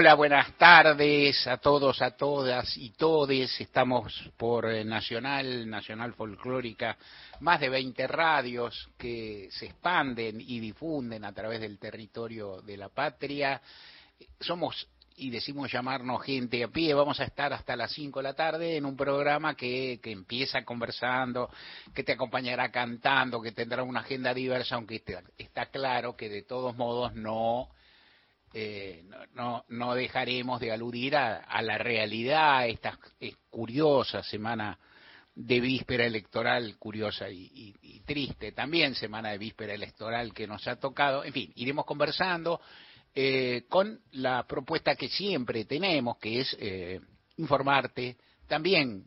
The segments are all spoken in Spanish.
Hola, buenas tardes a todos, a todas y todes. Estamos por eh, Nacional, Nacional Folclórica, más de 20 radios que se expanden y difunden a través del territorio de la patria. Somos y decimos llamarnos gente a pie. Vamos a estar hasta las 5 de la tarde en un programa que, que empieza conversando, que te acompañará cantando, que tendrá una agenda diversa, aunque está, está claro que de todos modos no eh, no, no, dejaremos de aludir a, la realidad, esta eh, curiosa semana de víspera electoral, curiosa y, triste también, semana de víspera electoral que nos ha tocado. En fin, iremos conversando eh, con la propuesta que siempre tenemos, que es eh, informarte, también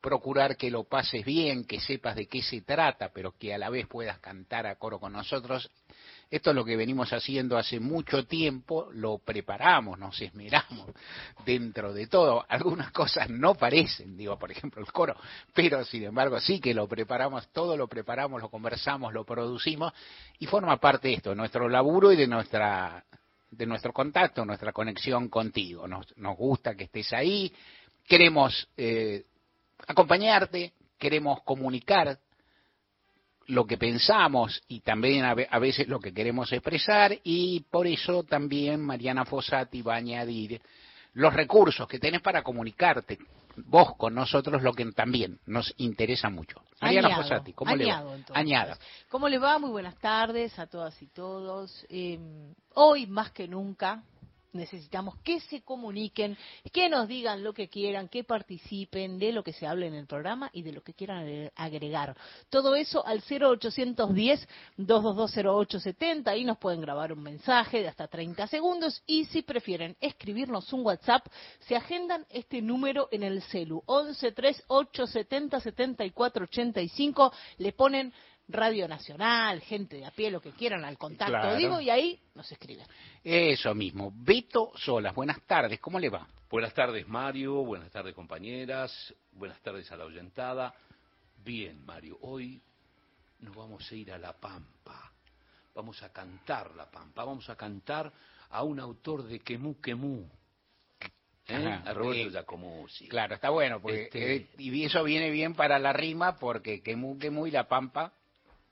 procurar que lo pases bien, que sepas de qué se trata, pero que a la vez puedas cantar a coro con nosotros esto es lo que venimos haciendo hace mucho tiempo, lo preparamos, nos esmeramos dentro de todo. Algunas cosas no parecen, digo, por ejemplo, el coro, pero sin embargo sí que lo preparamos, todo lo preparamos, lo conversamos, lo producimos y forma parte de esto, nuestro laburo y de nuestra de nuestro contacto, nuestra conexión contigo. Nos, nos gusta que estés ahí, queremos eh, acompañarte, queremos comunicar lo que pensamos y también a veces lo que queremos expresar y por eso también Mariana Fossati va a añadir los recursos que tenés para comunicarte vos con nosotros lo que también nos interesa mucho. Mariana Añado, Fossati, ¿cómo añado, le va? Añada. ¿Cómo le va? Muy buenas tardes a todas y todos. Eh, hoy más que nunca necesitamos que se comuniquen, que nos digan lo que quieran, que participen de lo que se hable en el programa y de lo que quieran agregar. Todo eso al 0810-2220870. Ahí nos pueden grabar un mensaje de hasta 30 segundos y si prefieren escribirnos un WhatsApp, se agendan este número en el celu 1138707485, le ponen Radio Nacional, gente de a pie, lo que quieran, al contacto, Claro. digo, y ahí nos escriben. Eso mismo. Beto Solas, buenas tardes, ¿cómo le va? Buenas tardes, Mario. Buenas tardes, compañeras. Buenas tardes a la oyentada. Bien, Mario, hoy nos vamos a ir a La Pampa. Vamos a cantar La Pampa. Vamos a cantar a un autor de Quemú Quemú. ¿eh? Ajá, A Roberto Giacomuzzi. Claro, está bueno, porque Este- eh, y eso viene bien para la rima porque Quemú Quemú y La Pampa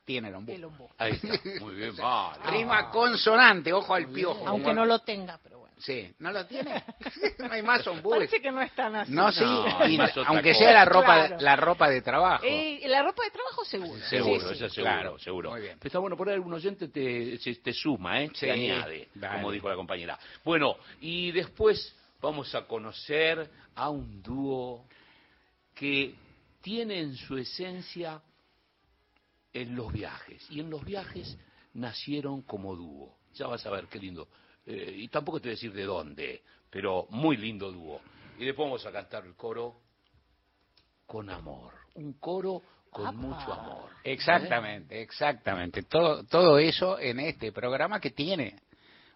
tienen ombú. El ombú. Ahí está. Muy bien, Mario. Rima consonante, ojo al piojo. Aunque no lo tenga, pero bueno. Sí, ¿no lo tiene? no hay más ombúes. Parece que no están así. No, sí, No, y otra aunque sea la ropa, Claro. la ropa de trabajo. Eh, la ropa de trabajo seguro. Seguro, Sí, sí. eso seguro, claro. seguro. Muy bien. Pero está bueno, por ahí algún oyente te, se- te suma, ¿eh? Sí, te añade, dale. como dijo la compañera. Bueno, y después vamos a conocer a un dúo que tiene en su esencia en los viajes. Y en los viajes nacieron como dúo. Ya vas a ver qué lindo. Eh, y tampoco te voy a decir de dónde, pero muy lindo dúo. Y después vamos a cantar el coro con amor. Un coro con Apa. mucho amor. Exactamente, exactamente. Todo, todo eso en este programa que tiene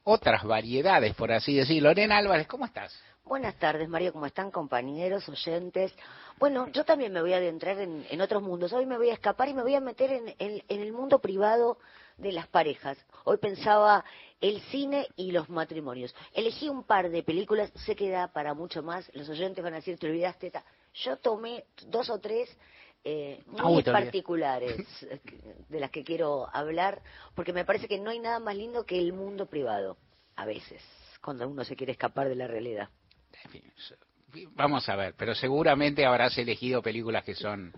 otras variedades, por así decirlo. Lorena Álvarez, ¿cómo estás? Buenas tardes, Mario, ¿cómo están compañeros, oyentes? Bueno, yo también me voy a adentrar en, en otros mundos. Hoy me voy a escapar y me voy a meter en, en- en el mundo privado de las parejas. Hoy pensaba el cine y los matrimonios. Elegí un par de películas, sé que da para mucho más. Los oyentes van a decir, te olvidaste. ta". Yo tomé dos o tres eh, Ah, muy particulares de las que quiero hablar, porque me parece que no hay nada más lindo que el mundo privado, a veces, cuando uno se quiere escapar de la realidad. Vamos a ver, pero seguramente habrás elegido películas que son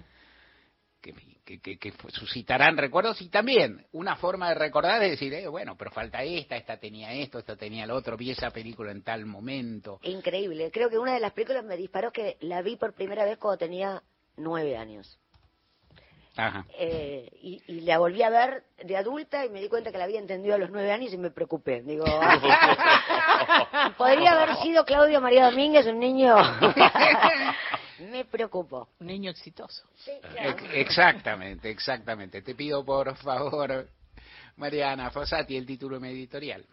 que, que, que- que suscitarán recuerdos y también una forma de recordar es decir, eh, bueno, pero falta esta, esta tenía esto, esta tenía lo otro, vi esa película en tal momento. Increíble. Creo que una de las películas me disparó que la vi por primera vez cuando tenía nueve años. Ajá. Eh, y, y la volví a ver de adulta y me di cuenta que la había entendido a los nueve años y me preocupé. Digo, podría haber sido Claudio María Domínguez, un niño Me preocupó. Un niño exitoso. Ex- Exactamente, exactamente. Te pido por favor, Mariana Fossati, el título de mi editorial.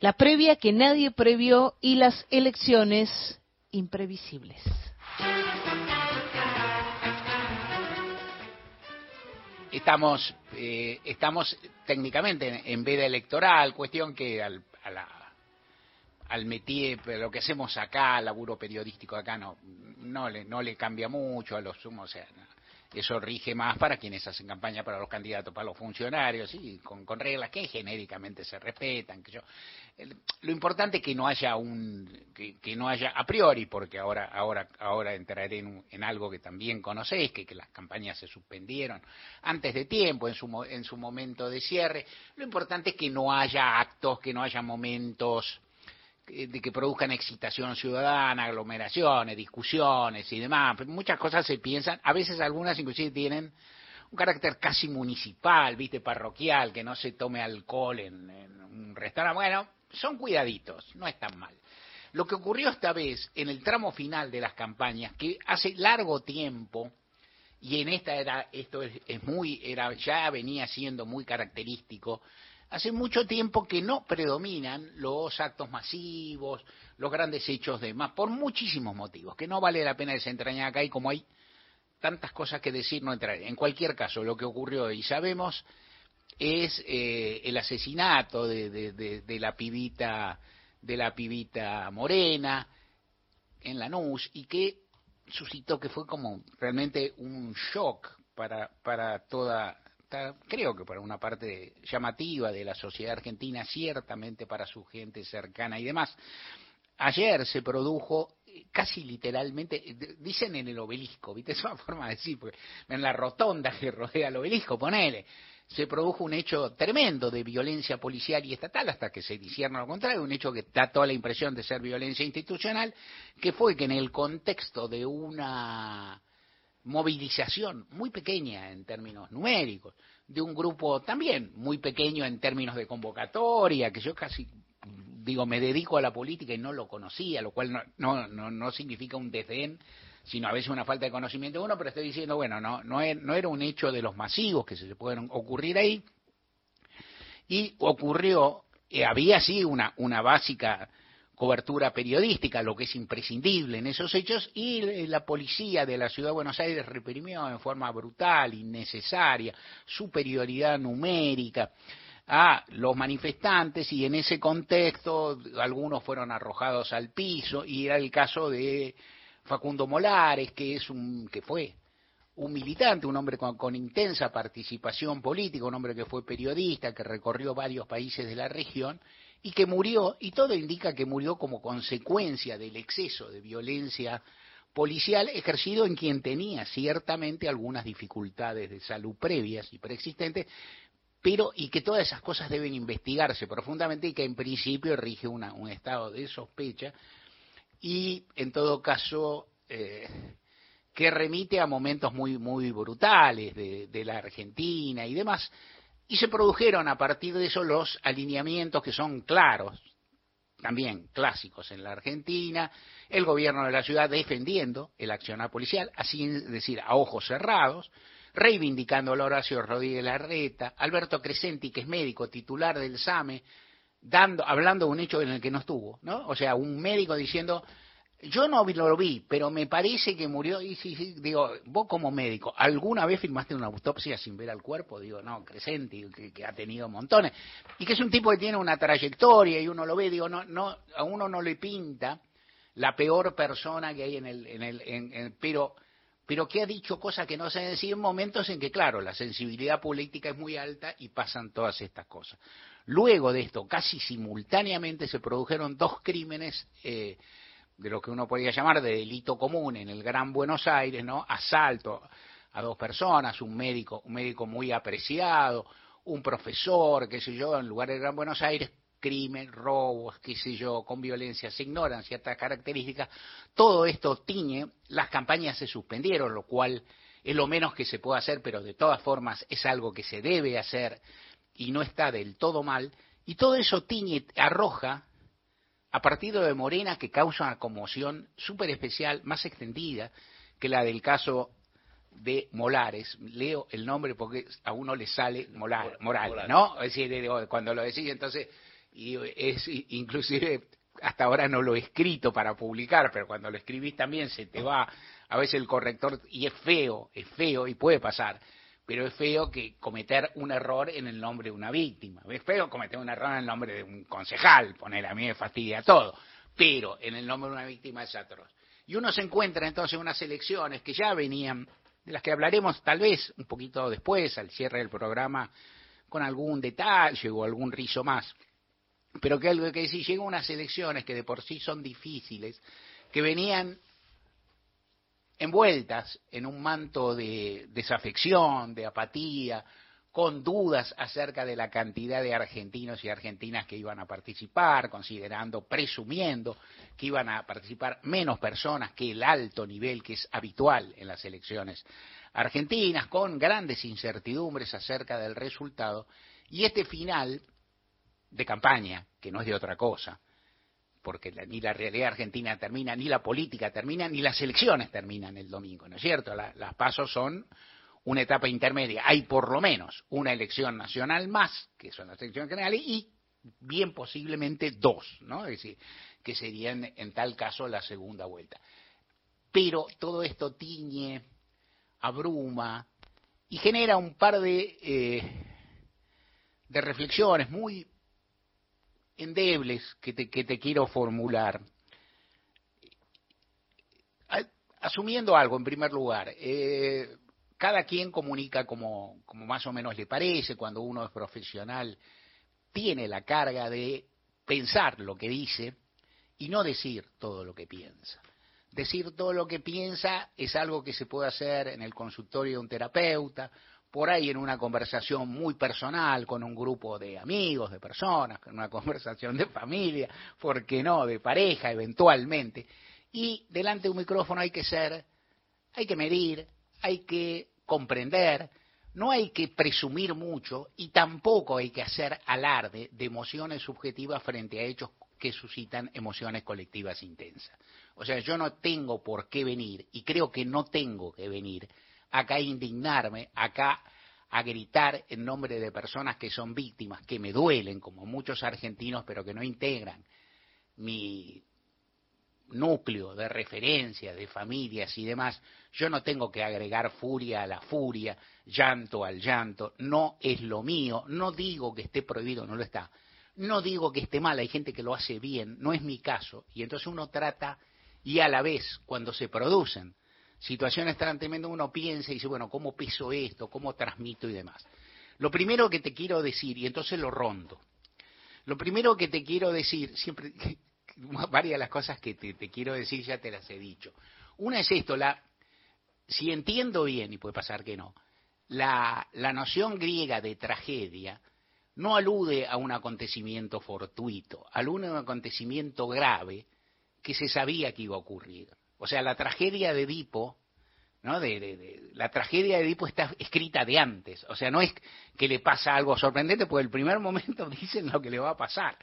La previa que nadie previó y las elecciones imprevisibles. Estamos, eh, estamos técnicamente en, veda electoral, cuestión que al, a la- al métier, lo que hacemos acá, laburo periodístico acá, no, no, le, no le cambia mucho a los sumos, o sea, eso rige más para quienes hacen campaña para los candidatos, para los funcionarios, y con, con reglas que genéricamente se respetan. Que yo, lo importante es que no haya un, que, que no haya a priori, porque ahora, ahora, ahora entraré en, en algo que también conocéis, que, que las campañas se suspendieron antes de tiempo, en su, en su momento de cierre. Lo importante es que no haya actos, que no haya momentos eh, de que produzcan excitación ciudadana, aglomeraciones, discusiones y demás. Muchas cosas se piensan, a veces algunas inclusive tienen un carácter casi municipal, viste, parroquial, que no se tome alcohol en, en un restaurante. Bueno, son cuidaditos, no es tan mal. Lo que ocurrió esta vez en el tramo final de las campañas, que hace largo tiempo, y en esta era, esto es, es muy, era, ya venía siendo muy característico, hace mucho tiempo que no predominan los actos masivos, los grandes hechos de más, por muchísimos motivos, que no vale la pena desentrañar acá y como hay tantas cosas que decir, no entraré. En cualquier caso, lo que ocurrió y sabemos es eh, el asesinato de, de- de- la pibita de la pibita morena en Lanús y que suscitó que fue como realmente un shock para para toda creo que para una parte llamativa de la sociedad argentina ciertamente para su gente cercana y demás ayer se produjo eh, casi literalmente, eh, dicen en el obelisco, ¿viste? Es una forma de decir, porque en la rotonda que rodea el obelisco, ponele, se produjo un hecho tremendo de violencia policial y estatal hasta que se discierna lo contrario, un hecho que da toda la impresión de ser violencia institucional, que fue que en el contexto de una movilización muy pequeña en términos numéricos, de un grupo también muy pequeño en términos de convocatoria, que yo casi digo, me dedico a la política y no lo conocía, lo cual no, no, no, no significa un desdén, sino a veces una falta de conocimiento de uno, pero estoy diciendo, bueno, no, no, no era un hecho de los masivos que se pueden ocurrir ahí, y ocurrió, eh, había sí una, una básica cobertura periodística, lo que es imprescindible en esos hechos, y eh, la policía de la ciudad de Buenos Aires reprimió en forma brutal, innecesaria, superioridad numérica a los manifestantes y en ese contexto algunos fueron arrojados al piso y era el caso de Facundo Molares que es un que fue un militante, un hombre con, con, intensa participación política, un hombre que fue periodista, que recorrió varios países de la región y que murió, y todo indica que murió como consecuencia del exceso de violencia policial ejercido en quien tenía ciertamente algunas dificultades de salud previas y preexistentes, pero y que todas esas cosas deben investigarse profundamente y que en principio rige una, un estado de sospecha y en todo caso eh, que remite a momentos muy muy brutales de, la Argentina y demás. Y se produjeron a partir de eso los alineamientos que son claros también clásicos en la Argentina el gobierno de la ciudad defendiendo el accionar policial así es decir a ojos cerrados reivindicando a Horacio Rodríguez Larreta, Alberto Crescenti, que es médico titular del SAME, dando, hablando de un hecho en el que no estuvo, ¿no? O sea, un médico diciendo, yo no lo vi, pero me parece que murió, y sí, sí, digo, vos como médico, ¿alguna vez filmaste una autopsia sin ver al cuerpo? Digo, no, Crescenti, que, ha tenido montones, y que es un tipo que tiene una trayectoria y uno lo ve, digo, no, no, a uno no le pinta la peor persona que hay en el, en el, en, en, pero pero que ha dicho cosas que no se decir en momentos en que, claro, la sensibilidad política es muy alta y pasan todas estas cosas. Luego de esto, casi simultáneamente se produjeron dos crímenes eh, de lo que uno podría llamar de delito común en el Gran Buenos Aires, ¿no? Asalto a dos personas, un médico, un médico muy apreciado, un profesor, qué sé yo, en lugar del Gran Buenos Aires, crimen, robos, qué sé yo, con violencia, se ignoran ciertas características, todo esto tiñe, las campañas se suspendieron, lo cual es lo menos que se puede hacer, pero de todas formas es algo que se debe hacer y no está del todo mal, y todo eso tiñe, arroja a partido de Morena que causa una conmoción súper especial, más extendida, que la del caso de Molares. Leo el nombre porque a uno le sale Molar, Morales, ¿no? Es decir, cuando lo decís, entonces, y es inclusive hasta ahora no lo he escrito para publicar, pero cuando lo escribís también se te va a veces el corrector y es feo, es feo y puede pasar, pero es feo que cometer un error en el nombre de una víctima. Es feo cometer un error en el nombre de un concejal, poner a mí me fastidia todo, pero en el nombre de una víctima es atroz. Y uno se encuentra entonces unas elecciones que ya venían, de las que hablaremos tal vez un poquito después, al cierre del programa, con algún detalle o algún rizo más. Pero que algo que decir, llegan unas elecciones que de por sí son difíciles, que venían envueltas en un manto de desafección, de apatía, con dudas acerca de la cantidad de argentinos y argentinas que iban a participar, considerando, presumiendo que iban a participar menos personas que el alto nivel que es habitual en las elecciones argentinas, con grandes incertidumbres acerca del resultado, y este final de campaña, que no es de otra cosa, porque ni la realidad argentina termina, ni la política termina, ni las elecciones terminan el domingo, ¿no es cierto? las pasos son una etapa intermedia. Hay por lo menos una elección nacional más, que son las elecciones generales, y bien posiblemente dos, ¿no? Es decir, que serían en tal caso la segunda vuelta. Pero todo esto tiñe, abruma y genera un par de, eh, de reflexiones muy endebles que te, que te quiero formular. Asumiendo algo, en primer lugar, eh, cada quien comunica como, como más o menos le parece, cuando uno es profesional, tiene la carga de pensar lo que dice y no decir todo lo que piensa. Decir todo lo que piensa es algo que se puede hacer en el consultorio de un terapeuta, por ahí en una conversación muy personal con un grupo de amigos, de personas, en una conversación de familia, ¿por qué no?, de pareja eventualmente. Y delante de un micrófono hay que ser, hay que medir, hay que comprender, no hay que presumir mucho y tampoco hay que hacer alarde de emociones subjetivas frente a hechos que suscitan emociones colectivas intensas. O sea, yo no tengo por qué venir, y creo que no tengo que venir, acá a indignarme, acá a gritar en nombre de personas que son víctimas, que me duelen, como muchos argentinos, pero que no integran mi núcleo de referencia, de familias y demás, yo no tengo que agregar furia a la furia, llanto al llanto, no es lo mío, no digo que esté prohibido, no lo está, no digo que esté mal, hay gente que lo hace bien, no es mi caso, y entonces uno trata y a la vez, cuando se producen situaciones tan tremendas uno piensa y dice, bueno, ¿cómo peso esto? ¿Cómo transmito y demás? Lo primero que te quiero decir, y entonces lo rondo, lo primero que te quiero decir, siempre, varias de las cosas que te, quiero decir ya te las he dicho. Una es esto, la, si entiendo bien, y puede pasar que no, la, la noción griega de tragedia no alude a un acontecimiento fortuito, alude a un acontecimiento grave que se sabía que iba a ocurrir. O sea, la tragedia de Edipo, ¿no? De, la tragedia de Edipo está escrita de antes. O sea, no es que le pasa algo sorprendente, porque el primer momento dicen lo que le va a pasar.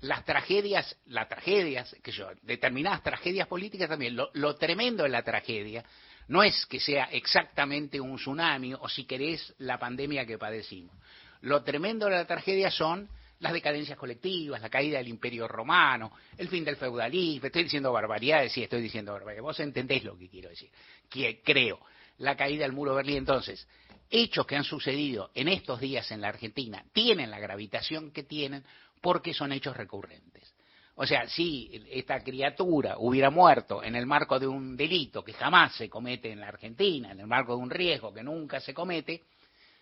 Las tragedias, las tragedias, que yo, determinadas tragedias políticas también, lo, lo tremendo de la tragedia no es que sea exactamente un tsunami o si querés la pandemia que padecimos. Lo tremendo de la tragedia son las decadencias colectivas, la caída del imperio romano, el fin del feudalismo, estoy diciendo barbaridades, sí, estoy diciendo barbaridades, vos entendés lo que quiero decir, que creo, la caída del muro de Berlín. Entonces, hechos que han sucedido en estos días en la Argentina tienen la gravitación que tienen porque son hechos recurrentes. O sea, si esta criatura hubiera muerto en el marco de un delito que jamás se comete en la Argentina, en el marco de un riesgo que nunca se comete,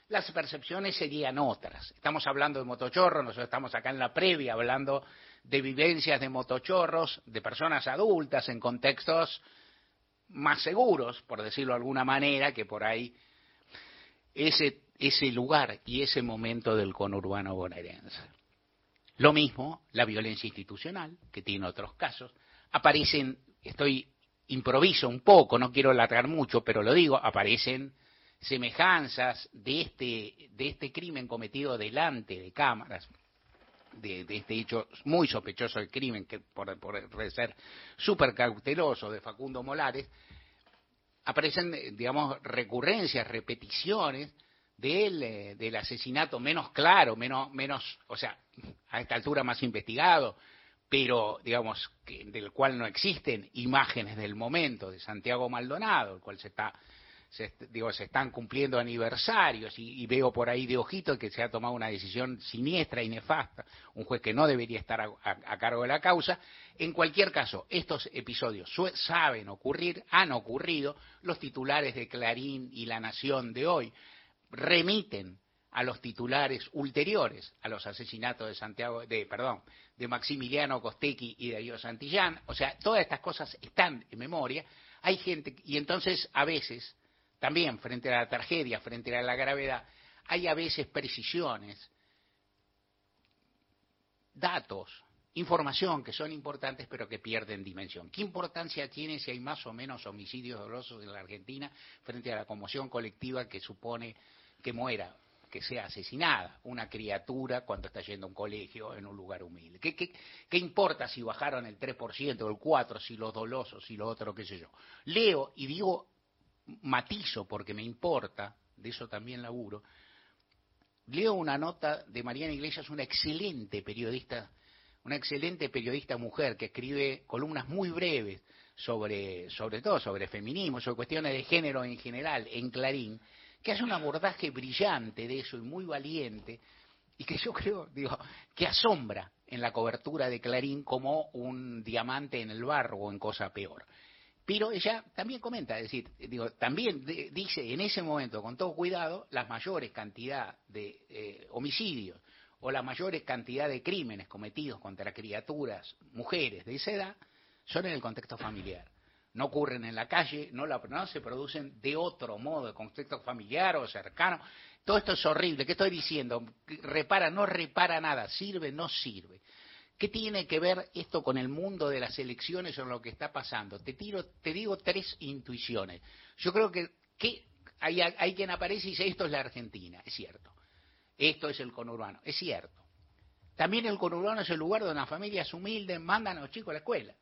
las percepciones serían otras. Estamos hablando de motochorros, nosotros estamos acá en la previa hablando de vivencias de motochorros, de personas adultas en contextos más seguros, por decirlo de alguna manera, que por ahí ese, lugar y ese momento del conurbano bonaerense. Lo mismo la violencia institucional, que tiene otros casos. Aparecen, estoy improviso un poco, no quiero alargar mucho, pero lo digo, aparecen semejanzas de este, de este crimen cometido delante de cámaras, de, este hecho muy sospechoso del crimen, que por, ser súper cauteloso de Facundo Molares, aparecen, digamos, recurrencias, repeticiones del, eh, del asesinato menos claro, menos, menos, o sea, a esta altura más investigado, pero digamos que, del cual no existen imágenes del momento de Santiago Maldonado, el cual se está se, digo, se están cumpliendo aniversarios y, veo por ahí de ojito que se ha tomado una decisión siniestra y nefasta, un juez que no debería estar a, cargo de la causa. En cualquier caso, estos episodios saben ocurrir, han ocurrido, los titulares de Clarín y La Nación de hoy remiten a los titulares ulteriores a los asesinatos de Santiago, de, perdón, de Maximiliano Costequi y de Dios Santillán. O sea, todas estas cosas están en memoria. Hay gente, y entonces a veces también frente a la tragedia, frente a la gravedad, hay a veces precisiones, datos, información que son importantes pero que pierden dimensión. ¿Qué importancia tiene si hay más o menos homicidios dolosos en la Argentina frente a la conmoción colectiva que supone que muera, que sea asesinada una criatura cuando está yendo a un colegio en un lugar humilde? ¿Qué, importa si bajaron el 3% o el 4%, si los dolosos, si lo otro, qué sé yo? Leo y digo matizo porque me importa, de eso también laburo, leo una nota de Mariana Iglesias, una excelente periodista, una excelente periodista mujer que escribe columnas muy breves sobre, sobre todo sobre feminismo, sobre cuestiones de género en general, en Clarín, que hace un abordaje brillante de eso y muy valiente, y que yo creo, digo, que asombra en la cobertura de Clarín como un diamante en el barro o en cosa peor. Pero ella también comenta, es decir, digo, también dice en ese momento, con todo cuidado, las mayores cantidad de eh, homicidios o la mayores cantidad de crímenes cometidos contra criaturas, mujeres de esa edad, son en el contexto familiar. No ocurren en la calle, no, la, no se producen de otro modo, de contexto familiar o cercano. Todo esto es horrible. ¿Qué estoy diciendo? Repara, no repara nada. Sirve, no sirve. ¿Qué tiene que ver esto con el mundo de las elecciones o lo que está pasando? Te, tiro, te digo tres intuiciones. Yo creo que, hay, hay, quien aparece y dice, esto es la Argentina, es cierto. Esto es el conurbano, es cierto. También el conurbano es el lugar donde las familias humildes mandan a los chicos a la escuela.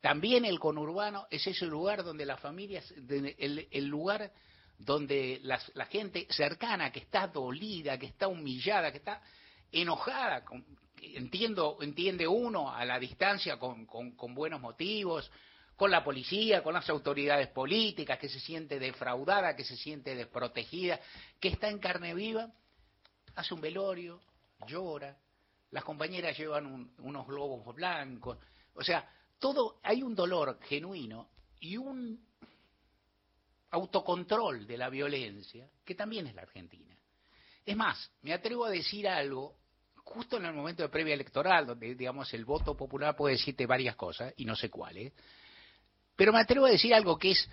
También el conurbano es ese lugar donde las familias, el, lugar donde la gente cercana, que está dolida, que está humillada, que está enojada con, entiendo, entiende uno a la distancia con, con, buenos motivos, con la policía, con las autoridades políticas, que se siente defraudada, que se siente desprotegida, que está en carne viva, hace un velorio, llora, las compañeras llevan unos globos blancos, o sea, todo, hay un dolor genuino y un autocontrol de la violencia que también es la Argentina. Es más, me atrevo a decir algo justo en el momento de previa electoral, donde, digamos, el voto popular puede decirte varias cosas, y no sé cuáles, pero me atrevo a decir algo que es,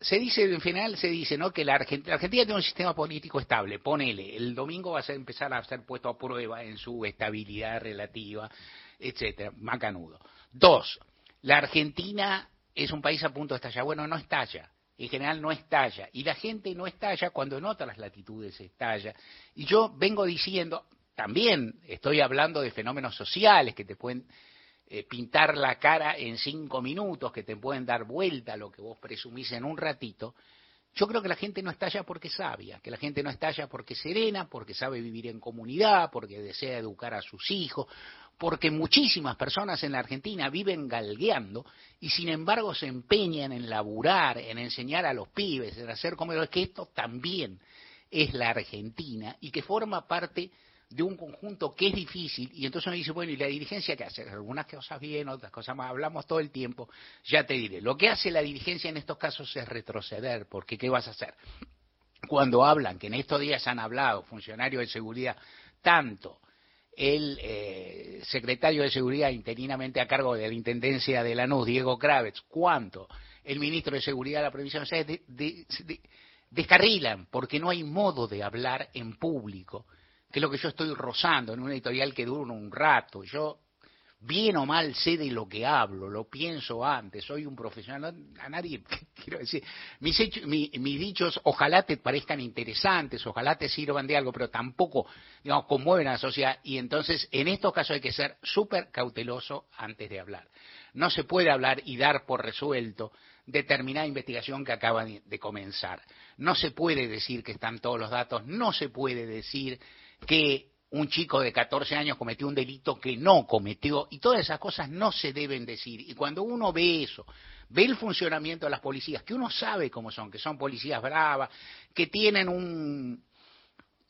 se dice, en general se dice, ¿no?, que la Argentina, tiene un sistema político estable, ponele, el domingo va a empezar a ser puesto a prueba en su estabilidad relativa, etcétera, macanudo. Dos, la Argentina es un país a punto de estallar, bueno, no estalla, en general no estalla. Y la gente no estalla cuando en otras latitudes estalla. Y yo vengo diciendo, también estoy hablando de fenómenos sociales que te pueden eh, pintar la cara en cinco minutos, que te pueden dar vuelta a lo que vos presumís en un ratito. Yo creo que la gente no estalla porque es sabia, que la gente no estalla porque es serena, porque sabe vivir en comunidad, porque desea educar a sus hijos, porque muchísimas personas en la Argentina viven galgueando y sin embargo se empeñan en laburar, en enseñar a los pibes, en hacer como que esto también es la Argentina y que forma parte de un conjunto que es difícil y entonces uno dice, bueno, ¿y la dirigencia qué hace? Algunas cosas bien, otras cosas más, hablamos todo el tiempo, ya te diré. Lo que hace la dirigencia en estos casos es retroceder, porque ¿qué vas a hacer? Cuando hablan, que en estos días han hablado funcionarios de seguridad, tanto el eh, secretario de Seguridad interinamente a cargo de la Intendencia de Lanús, Diego Kravitz, cuanto el ministro de Seguridad de la provincia de, de, de, descarrilan, porque no hay modo de hablar en público que es lo que yo estoy rozando en una editorial que dura un rato. Yo, bien o mal, sé de lo que hablo, lo pienso antes, soy un profesional, a nadie, quiero decir, mis, mis dichos ojalá te parezcan interesantes, ojalá te sirvan de algo, pero tampoco, digamos, conmueven a la sociedad, y entonces en estos casos hay que ser súper cauteloso antes de hablar. No se puede hablar y dar por resuelto determinada investigación que acaba de comenzar. No se puede decir que están todos los datos, no se puede decir que un chico de 14 años cometió un delito que no cometió, y todas esas cosas no se deben decir. Y cuando uno ve eso, ve el funcionamiento de las policías, que uno sabe cómo son, que son policías bravas, que tienen un,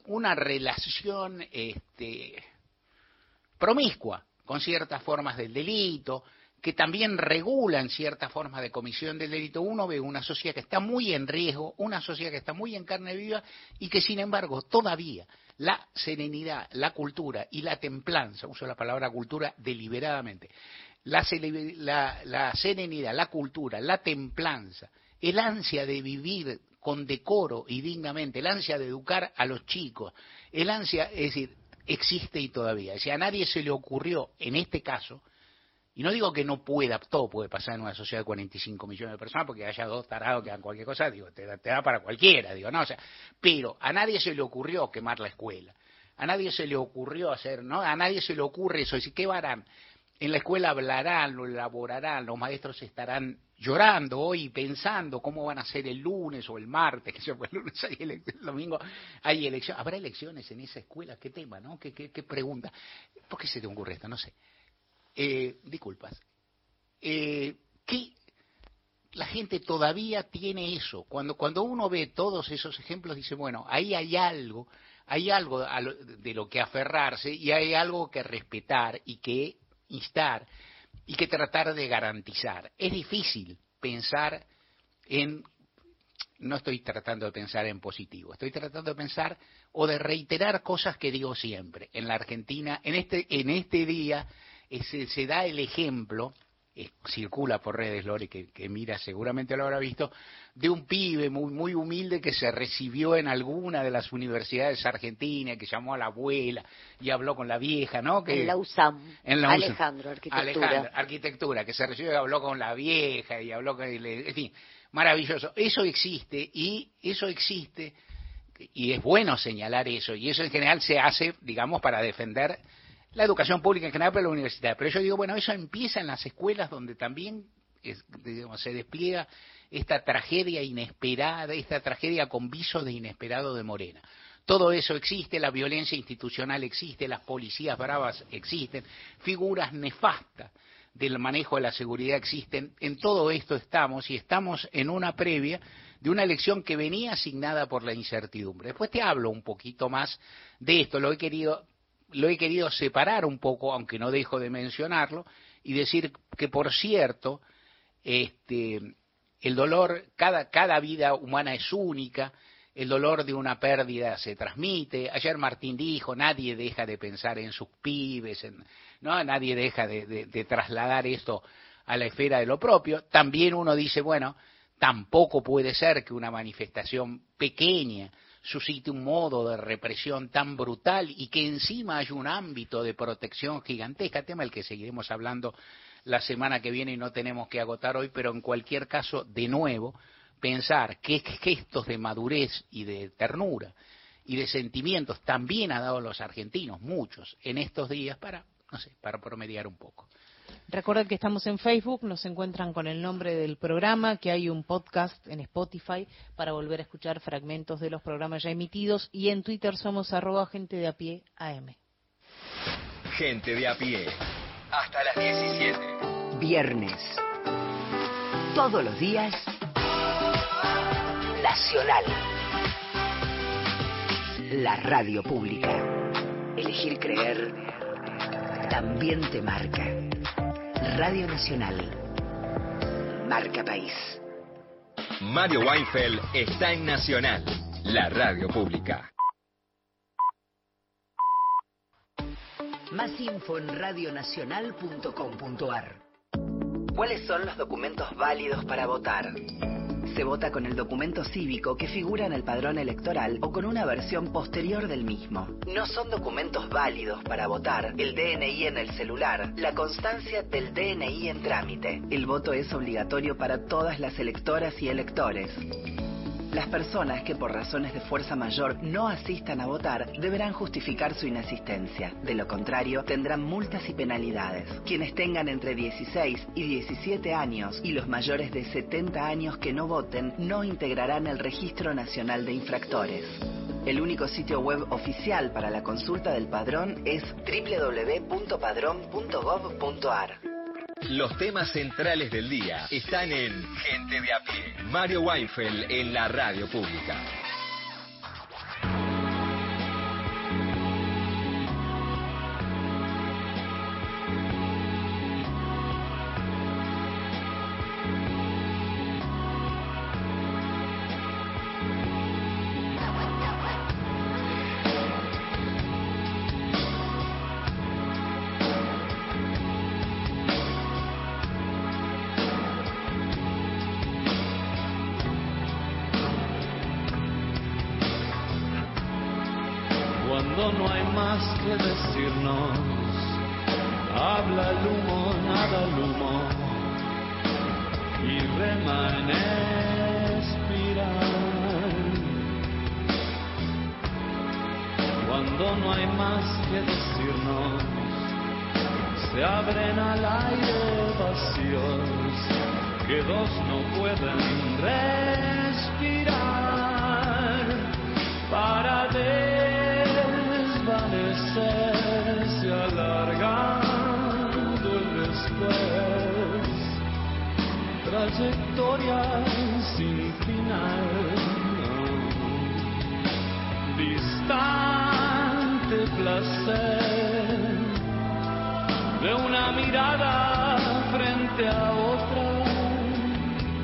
una relación este, promiscua con ciertas formas del delito, que también regulan ciertas formas de comisión del delito, uno ve una sociedad que está muy en riesgo, una sociedad que está muy en carne viva y que sin embargo todavía la serenidad, la cultura y la templanza, uso la palabra cultura deliberadamente, la, la, serenidad, la cultura, la templanza, el ansia de vivir con decoro y dignamente, el ansia de educar a los chicos, el ansia, es decir, existe y todavía. Si a nadie se le ocurrió, en este caso, y no digo que no pueda, todo puede pasar en una sociedad de 45 millones de personas, porque haya dos tarados que hagan cualquier cosa, digo, te, da para cualquiera, digo, no, o sea, pero a nadie se le ocurrió quemar la escuela, a nadie se le ocurrió hacer, ¿no? A nadie se le ocurre eso, decir, ¿qué harán? En la escuela hablarán, lo elaborarán, los maestros estarán llorando hoy, pensando cómo van a ser el lunes o el martes, que el lunes hay el domingo hay elecciones. ¿Habrá elecciones en esa escuela? ¿Qué tema, no? ¿Qué, qué, qué pregunta? ¿Por qué se te ocurre esto? No sé. Eh, disculpas, eh, que la gente todavía tiene eso. Cuando, cuando uno ve todos esos ejemplos, dice, bueno, ahí hay algo, hay algo de lo que aferrarse y hay algo que respetar y que instar y que tratar de garantizar. Es difícil pensar en no estoy tratando de pensar en positivo, estoy tratando de pensar o de reiterar cosas que digo siempre. En la Argentina, en este, en este día, se, da el ejemplo, eh, circula por redes, Lore, que, mira, seguramente lo habrá visto, de un pibe muy, muy humilde que se recibió en alguna de las universidades argentinas, que llamó a la abuela y habló con la vieja, ¿no? Que, en la USAM. En la Alejandro, arquitectura. Alejandro, arquitectura, que se recibió y habló con la vieja y habló con... En fin, maravilloso. Eso existe y eso existe y es bueno señalar eso y eso en general se hace, digamos, para defender la educación pública en general, pero la universidad. Pero yo digo, bueno, eso empieza en las escuelas donde también se despliega esta tragedia inesperada, esta tragedia con viso de inesperado de Morena. Todo eso existe, la violencia institucional existe, las policías bravas existen, figuras nefastas del manejo de la seguridad existen. En todo esto estamos y estamos en una previa de una elección que venía asignada por la incertidumbre. Después te hablo un poquito más de esto, lo he querido lo he querido separar un poco, aunque no dejo de mencionarlo, y decir que, por cierto, este, el dolor, cada, cada vida humana es única, el dolor de una pérdida se transmite. Ayer Martín dijo, nadie deja de pensar en sus pibes, ¿no? nadie deja de trasladar esto a la esfera de lo propio. También uno dice, bueno, tampoco puede ser que una manifestación pequeña suscite un modo de represión tan brutal y que encima hay un ámbito de protección gigantesca, tema del que seguiremos hablando la semana que viene y no tenemos que agotar hoy, pero en cualquier caso, de nuevo, pensar qué gestos de madurez y de ternura y de sentimientos también ha dado los argentinos, muchos, en estos días para, no sé, para promediar un poco. Recuerden que estamos en Facebook, nos encuentran con el nombre del programa, que hay un podcast en Spotify para volver a escuchar fragmentos de los programas ya emitidos y en Twitter somos arroba gente de a pie AM. Gente de a pie. Hasta las 17. Viernes. Todos los días. Nacional. La radio pública. Elegir creer también te marca. Radio Nacional. Marca País. Mario Weinfeld está en Nacional, la radio pública. Más info en radionacional.com.ar. ¿Cuáles son los documentos válidos para votar? Se vota con el documento cívico que figura en el padrón electoral o con una versión posterior del mismo. No son documentos válidos para votar el DNI en el celular, la constancia del DNI en trámite. El voto es obligatorio para todas las electoras y electores. Las personas que por razones de fuerza mayor no asistan a votar deberán justificar su inasistencia. De lo contrario, tendrán multas y penalidades. Quienes tengan entre 16 y 17 años y los mayores de 70 años que no voten no integrarán el Registro Nacional de Infractores. El único sitio web oficial para la consulta del padrón es www.padrón.gov.ar. Los temas centrales del día están en Gente de a pie. Mario Weinfeld en la radio pública. Trayectoria sin final distante placer de una mirada frente a otra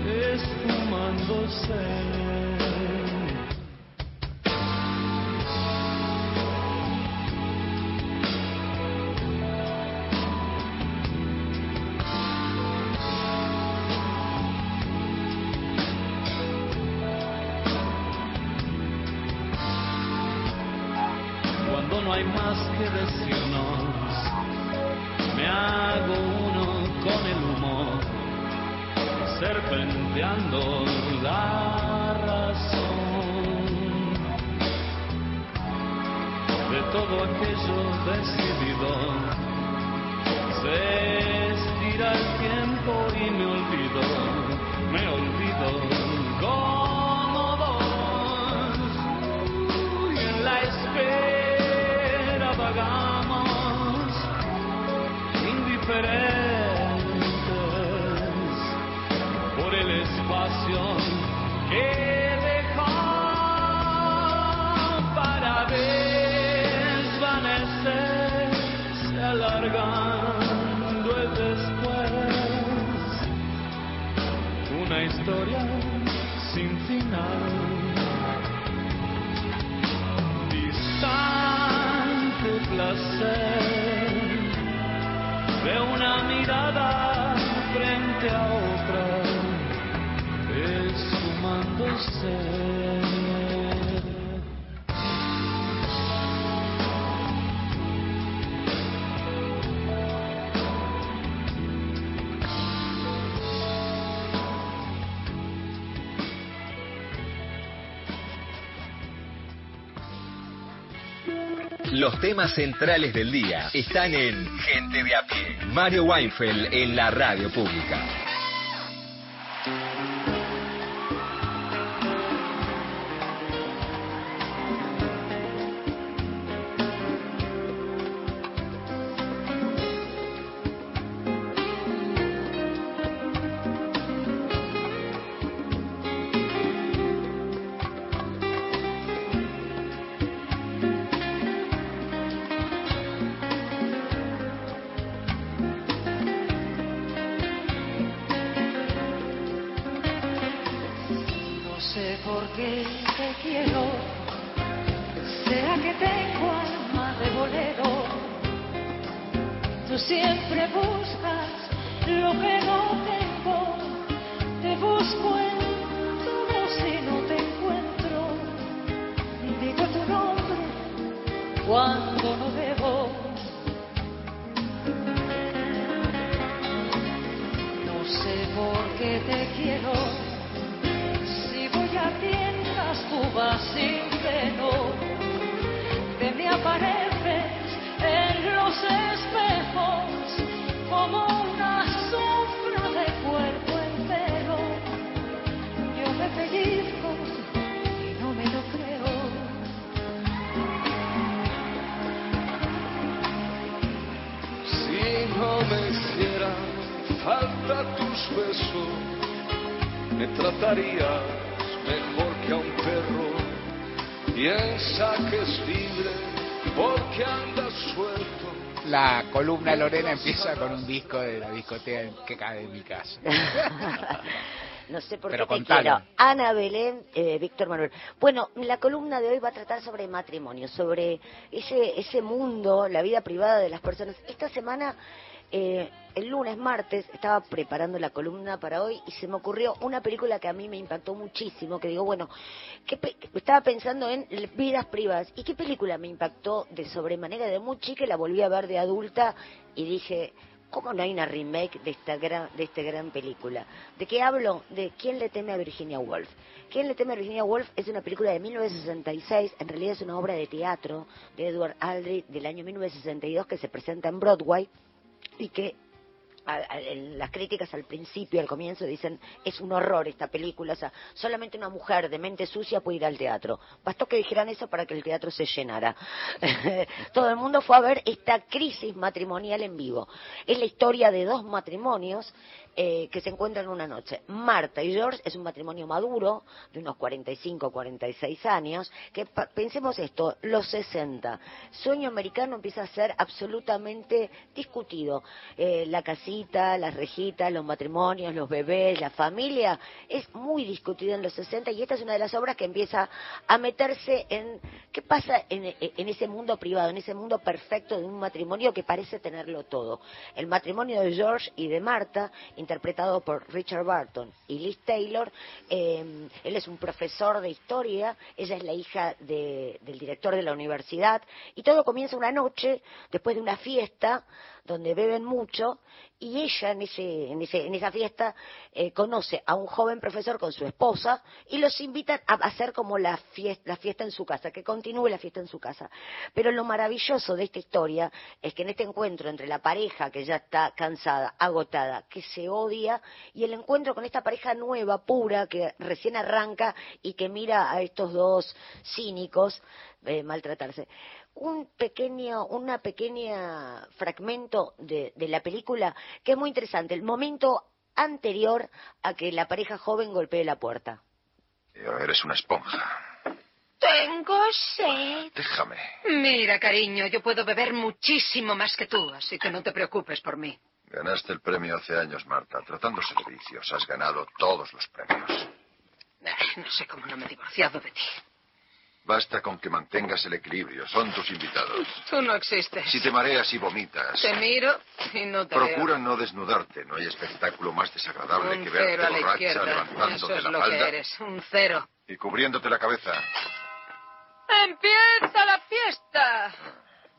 esfumándose hay más que decirnos, me hago uno con el humo, serpenteando la razón de todo aquello decidido. Se estira el tiempo y me olvido, me olvido vagamos indiferentes por el espacio que dejó para desvanecerse alargando el después. Una historia Los temas centrales del día están en Gente de a pie. Mario Weinfeld en la radio pública. Tratarías mejor que a un perro. Piensa que es libre porque anda suelto. La columna Lorena empieza con un disco de la discoteca que cae en mi casa. No sé por Pero qué te quiero. Ana Belén, eh, Víctor Manuel. Bueno, la columna de hoy va a tratar sobre matrimonio, sobre ese, ese mundo, la vida privada de las personas. Esta semana, eh, el lunes, martes, estaba preparando la columna para hoy y se me ocurrió una película que a mí me impactó muchísimo, que digo, bueno, ¿qué pe- estaba pensando en vidas privadas. ¿Y qué película me impactó de sobremanera de muy chica? La volví a ver de adulta y dije, ¿Cómo no hay una remake de esta gran, de esta gran película? ¿De qué hablo? De ¿Quién le teme a Virginia Woolf? ¿Quién le teme a Virginia Woolf? Es una película de 1966, en realidad es una obra de teatro de Edward Aldrich del año 1962 que se presenta en Broadway y que a- las críticas al principio, al comienzo, dicen es un horror esta película, o sea, solamente una mujer de mente sucia puede ir al teatro. Bastó que dijeran eso para que el teatro se llenara. Todo el mundo fue a ver esta crisis matrimonial en vivo. Es la historia de dos matrimonios eh, que se encuentran una noche. Marta y George es un matrimonio maduro, de unos 45 46 años, que pensemos esto, los 60. Sueño americano empieza a ser absolutamente discutido. Eh, la casita, las rejitas, los matrimonios, los bebés, la familia, es muy discutido en los 60 y esta es una de las obras que empieza a meterse en qué pasa en, en ese mundo privado, en ese mundo perfecto de un matrimonio que parece tenerlo todo. El matrimonio de George y de Marta, interpretado por Richard Barton y Liz Taylor, eh, él es un profesor de historia, ella es la hija de- del director de la universidad, y todo comienza una noche, después de una fiesta, donde beben mucho, y ella en, ese, en, ese- en esa fiesta eh, conoce a un joven profesor con su esposa y los invitan a hacer como la fiesta, la fiesta en su casa, que continúe la fiesta en su casa. Pero lo maravilloso de esta historia es que en este encuentro entre la pareja que ya está cansada, agotada, que se odia, y el encuentro con esta pareja nueva, pura, que recién arranca y que mira a estos dos cínicos eh, maltratarse. Un pequeño, una pequeña fragmento de, de la película que es muy interesante, el momento anterior a que la pareja joven golpee la puerta. Eres una esponja. Tengo sed. Déjame. Mira, cariño, yo puedo beber muchísimo más que tú, así que no te preocupes por mí. Ganaste el premio hace años, Marta. Tratando servicios, has ganado todos los premios. Ay, No sé cómo no me he divorciado de ti. Basta con que mantengas el equilibrio. Son tus invitados. Tú no existes. Si te mareas y vomitas, Te miro y no te procura no desnudarte. No hay espectáculo más desagradable que verte a la borracha izquierda. Eso levantándote es la lo falda que eres, un cero. y cubriéndote la cabeza. ¡Empieza la fiesta!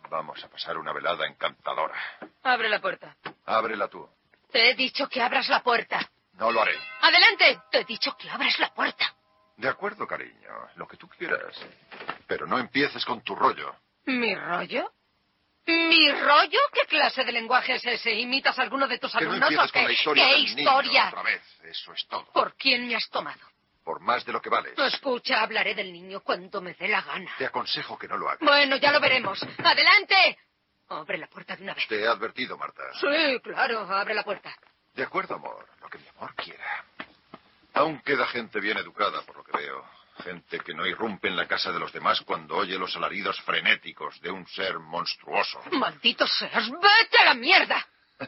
Vamos a pasar una velada encantadora. Abre la puerta. Ábrela tú. Te he dicho que abras la puerta. No lo haré. ¡Adelante! Te he dicho que abras la puerta. De acuerdo, cariño. Lo que tú quieras. Pero no empieces con tu rollo. ¿Mi rollo? ¿Mi rollo? ¿Qué clase de lenguaje es ese? ¿Imitas a alguno de tus Que no alumnos empieces o qué? con la historia ¿Qué del niño otra vez. Eso es todo. ¿Por quién me has tomado? Por más de lo que vales. Escucha, hablaré del niño cuando me dé la gana. Te aconsejo que no lo hagas. Bueno, ya lo veremos. ¡Adelante! Abre la puerta de una vez. Te he advertido, Marta. Sí, claro, abre la puerta. De acuerdo, amor. Lo que mi amor quiera. Aún queda gente bien educada, por lo que veo. Gente que no irrumpe en la casa de los demás cuando oye los alaridos frenéticos de un ser monstruoso. Maldito seas, vete a la mierda.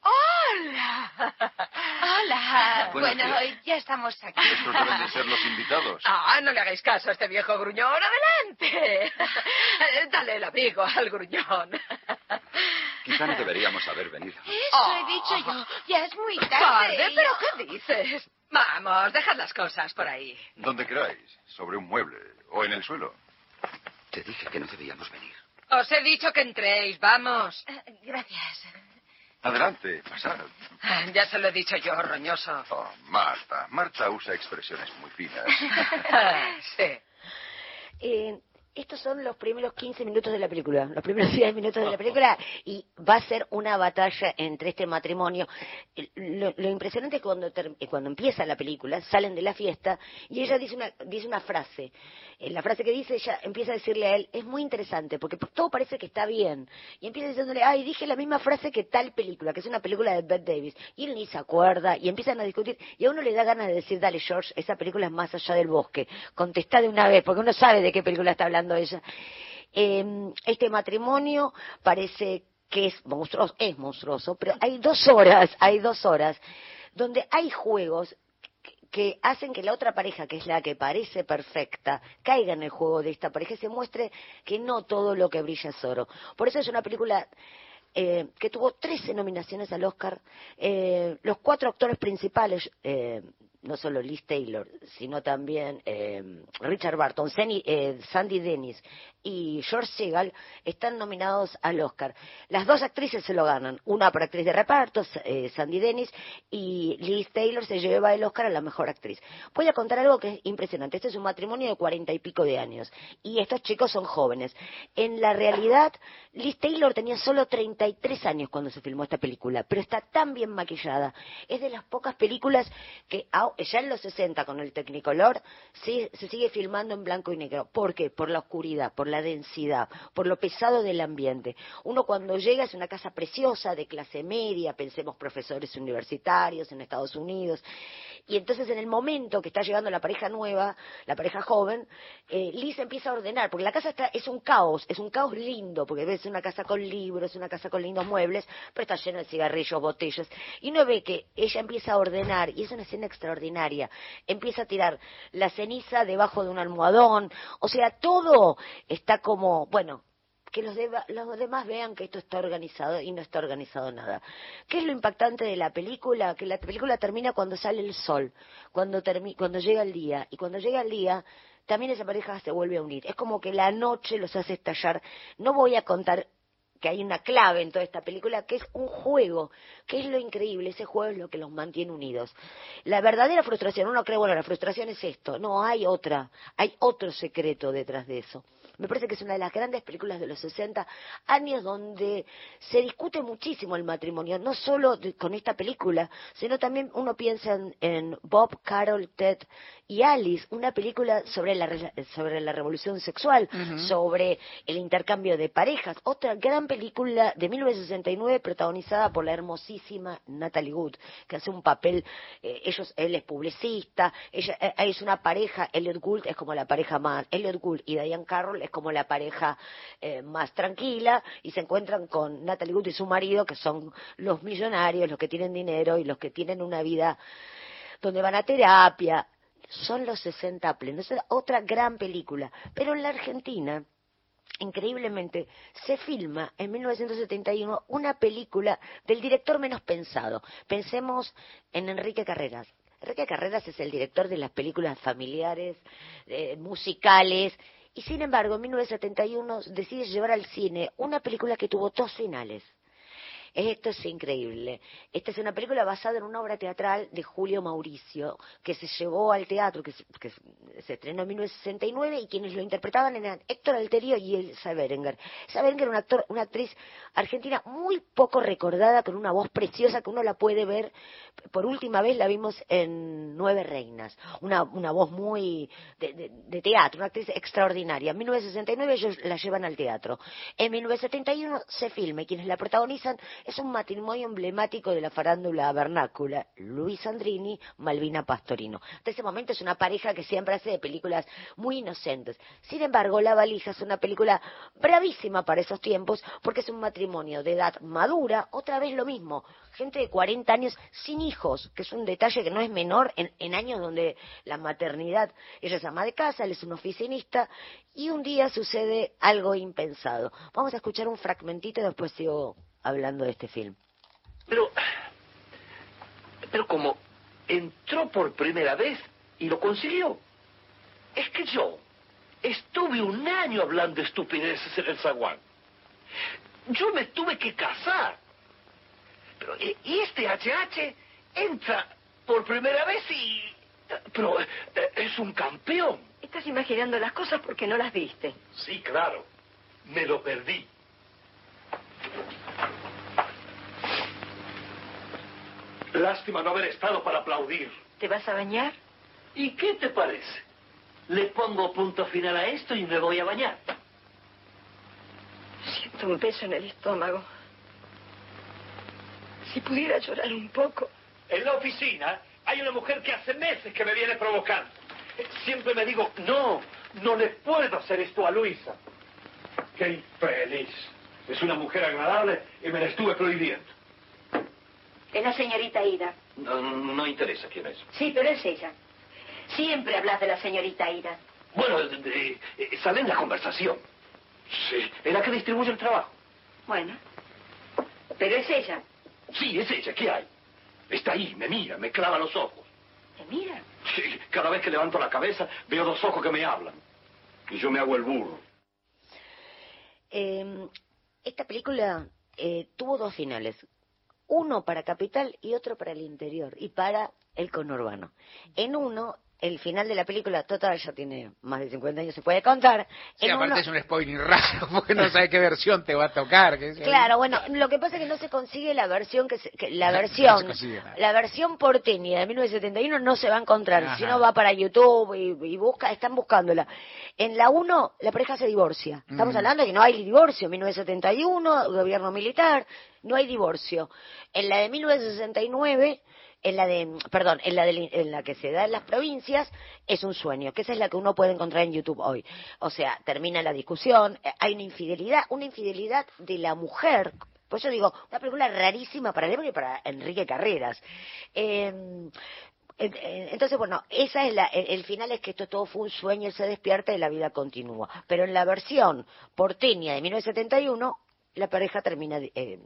¡Hola! Hola. Bueno, días. ya estamos aquí. Estos deben de ser los invitados. Ah, no le hagáis caso a este viejo gruñón. ¡Adelante! Dale el abrigo al gruñón. Quizá no deberíamos haber venido. Eso he dicho yo. Ya es muy tarde. Tarde, pero ¿qué dices? Vamos, dejad las cosas por ahí. Donde queráis. Sobre un mueble. O en el suelo. Te dije que no debíamos venir. Os he dicho que entréis, vamos. Eh, Gracias. Adelante, pasad. Ah, Ya se lo he dicho yo, roñoso. Oh, Marta. Marta usa expresiones muy finas. sí. Eh, estos son los primeros 15 minutos de la película, los primeros 10 minutos de la película, y va a ser una batalla entre este matrimonio. Eh, Lo, impresionante es cuando, eh, cuando empieza la película, salen de la fiesta y ella dice una, dice una frase. Eh, La frase que dice, ella empieza a decirle a él, es muy interesante, porque todo parece que está bien. Y empieza diciéndole, ay, dije la misma frase que tal película, que es una película de Bette Davis. Y él ni se acuerda, y empiezan a discutir, y a uno le da ganas de decir, dale, George, esa película es más allá del bosque. Contestá de una vez, porque uno sabe de qué película está hablando ella. Eh, este matrimonio parece que es monstruoso, es monstruoso, pero hay dos horas, hay dos horas donde hay juegos que hacen que la otra pareja, que es la que parece perfecta, caiga en el juego de esta pareja y se muestre que no todo lo que brilla es oro. Por eso es una película eh, que tuvo 13 nominaciones al Oscar. Eh, los cuatro actores principales, eh, no solo Liz Taylor, sino también eh, Richard Barton, Sandy, eh, Sandy Dennis y George Segal, están nominados al Oscar. Las dos actrices se lo ganan, una por actriz de reparto, eh, Sandy Dennis, y Liz Taylor se lleva el Oscar a la mejor actriz. Voy a contar algo que es impresionante. Este es un matrimonio de cuarenta y pico de años, y estos chicos son jóvenes. En la realidad, Liz Taylor tenía solo 33 años cuando se filmó esta película, pero está tan bien maquillada. Es de las pocas películas que ya en los 60 con el Technicolor sí- se sigue filmando en blanco y negro. ¿Por qué? Por la oscuridad, por la densidad, por lo pesado del ambiente. Uno cuando llega es una casa preciosa de clase media, pensemos profesores universitarios en Estados Unidos, y entonces en el momento que está llegando la pareja nueva, la pareja joven, eh, Liz empieza a ordenar, porque la casa está, es un caos, es un caos lindo, porque ves una casa con libros, una casa con lindos muebles, pero está llena de cigarrillos, botellas, y uno ve que ella empieza a ordenar, y es una escena extraordinaria, empieza a tirar la ceniza debajo de un almohadón, o sea, todo está como, bueno, que los, deba- los demás vean que esto está organizado y no está organizado nada. ¿Qué es lo impactante de la película? Que la película termina cuando sale el sol, cuando, cuando llega el día. Y cuando llega el día, también esa pareja se vuelve a unir. Es como que la noche los hace estallar. No voy a contar que hay una clave en toda esta película, que es un juego, que es lo increíble, ese juego es lo que los mantiene unidos. La verdadera frustración, uno cree, bueno, la frustración es esto, no, hay otra, hay otro secreto detrás de eso. Me parece que es una de las grandes películas de los 60, años donde se discute muchísimo el matrimonio, no solo de- con esta película, sino también uno piensa en, en Bob, Carol, Ted y Alice, una película sobre la, re- sobre la revolución sexual, sobre el intercambio de parejas, otra gran película de 1969 protagonizada por la hermosísima Natalie Wood, que hace un papel, eh, ellos, él es publicista, ella eh, es una pareja, Elliot Gould es como la pareja más, Elliot Gould y Diane Carroll es como la pareja eh, más tranquila y se encuentran con Natalie Wood y su marido que son los millonarios, los que tienen dinero y los que tienen una vida donde van a terapia. Son los 60 plenos. Es otra gran película. Pero en la Argentina, increíblemente, se filma en 1971 una película del director menos pensado. Pensemos en Enrique Carreras. Enrique Carreras es el director de las películas familiares, eh, musicales, y sin embargo, en 1971 decide llevar al cine una película que tuvo dos finales. Esto es increíble. Esta es una película basada en una obra teatral de Julio Mauricio, que se llevó al teatro, que se, que se estrenó en 1969, y quienes lo interpretaban eran Héctor Alterio y Elsa Berenguer. Elsa Berenguer, una, actor, una actriz argentina muy poco recordada, con una voz preciosa que uno la puede ver. Por última vez la vimos en Nueve Reinas. Una, una voz muy de- de teatro, una actriz extraordinaria. En 1969 ellos la llevan al teatro. En 1971 se filma y quienes la protagonizan es un matrimonio emblemático de la farándula vernácula, Luis Andrini, Malvina Pastorino. Hasta ese momento es una pareja que siempre hace de películas muy inocentes. Sin embargo, La Valija es una película bravísima para esos tiempos porque es un matrimonio de edad madura, otra vez lo mismo, gente de 40 años sin hijos, que es un detalle que no es menor en, en años donde la maternidad, ella es ama de casa, él es un oficinista, y un día sucede algo impensado. Vamos a escuchar un fragmentito y después sigo hablando de este film. Pero, pero como entró por primera vez y lo consiguió. Es que yo estuve un año hablando estupideces en el zaguán. Yo me tuve que casar. Pero, eh, y este HH entra por primera vez y... Pero eh, es un campeón. Estás imaginando las cosas porque no las viste. Sí, claro. Me lo perdí. Lástima no haber estado para aplaudir. ¿Te vas a bañar? ¿Y qué te parece? Le pongo punto final a esto y me voy a bañar. Siento un peso en el estómago. Si pudiera llorar un poco. En la oficina hay una mujer que hace meses que me viene provocando. Eh, Siempre me digo, no, no le puedo hacer esto a Luisa. Qué infeliz. Es una mujer agradable y me la estuve prohibiendo. Es la señorita Ida. No, no interesa quién es. Sí, pero es ella. Siempre hablas de la señorita Ida. Bueno, de- de- eh, sale en la conversación. Sí, es la que distribuye el trabajo. Bueno. Pero es ella. Sí, es ella. ¿Qué hay? Está ahí, me mira, me clava los ojos. ¿Te mira? Sí, cada vez que levanto la cabeza veo dos ojos que me hablan. Y yo me hago el burro. Eh, esta película eh, tuvo dos finales. Uno para Capital y otro para el interior y para el conurbano. En uno, el final de la película, total, ya tiene más de 50 años, se puede contar. Sí, En aparte uno- es un spoiler raro, porque no sabes qué versión te va a tocar. que Claro, bueno, lo que pasa es que no se consigue la versión que, se- que- la No, no versión se la versión porteña de 1971 no se va a encontrar, si no va para YouTube y, y busca, están buscándola. En la 1 la pareja se divorcia. Estamos Mm. hablando de que no hay divorcio, 1971, gobierno militar, no hay divorcio. En la de 1969 en la de, perdón, en la, de, en la que se da en las provincias es un sueño, que esa es la que uno puede encontrar en YouTube hoy. O sea, termina la discusión, eh, hay una infidelidad, una infidelidad de la mujer. Por eso digo, una película rarísima para Lebron y para Enrique Carreras. Eh, en- en- entonces, bueno, esa es la, el, el final es que esto todo fue un sueño, él se despierta y la vida continúa. Pero en la versión porteña de 1971, la pareja termina eh,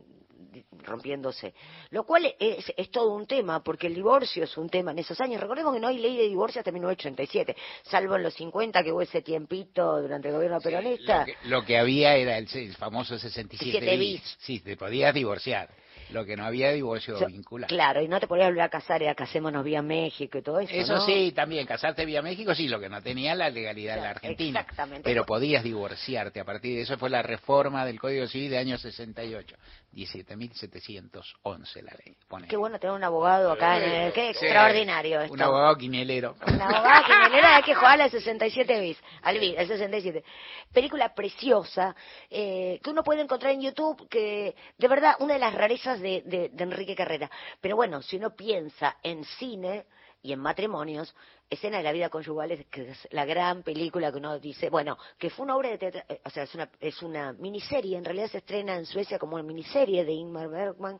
rompiéndose. Lo cual es, es todo un tema, porque el divorcio es un tema en esos años. Recordemos que no hay ley de divorcio hasta 1987, salvo en los 50 que hubo ese tiempito durante el gobierno peronista. Lo que, lo que había era el, el famoso 67 17 bis. bis. Sí, te podías divorciar. Lo que no había divorcio So- vinculado. Claro, y no te podías volver a casar, era casémonos vía México y todo eso. Eso ¿no? sí, también, casarte vía México, sí, lo que no tenía la legalidad en la Argentina. exactamente. Pero podías divorciarte a partir de eso, fue la reforma del Código Civil de año 68. 17.711 la ley. pone. Qué bueno tener un abogado acá, en el- qué Sí, extraordinario esto. Un abogado quinielero. Un abogado criminalera hay que jugar al 67 bis, al bis, al 67. Película preciosa eh, que uno puede encontrar en YouTube, que de verdad una de las rarezas de, de- de Enrique Carrera. Pero bueno, si uno piensa en cine y en matrimonios, Escena de la vida conyugal es, que es la gran película que uno dice, bueno, que fue una obra de teatro, eh, o sea, es una, es una miniserie, en realidad se estrena en Suecia como una miniserie de Ingmar Bergman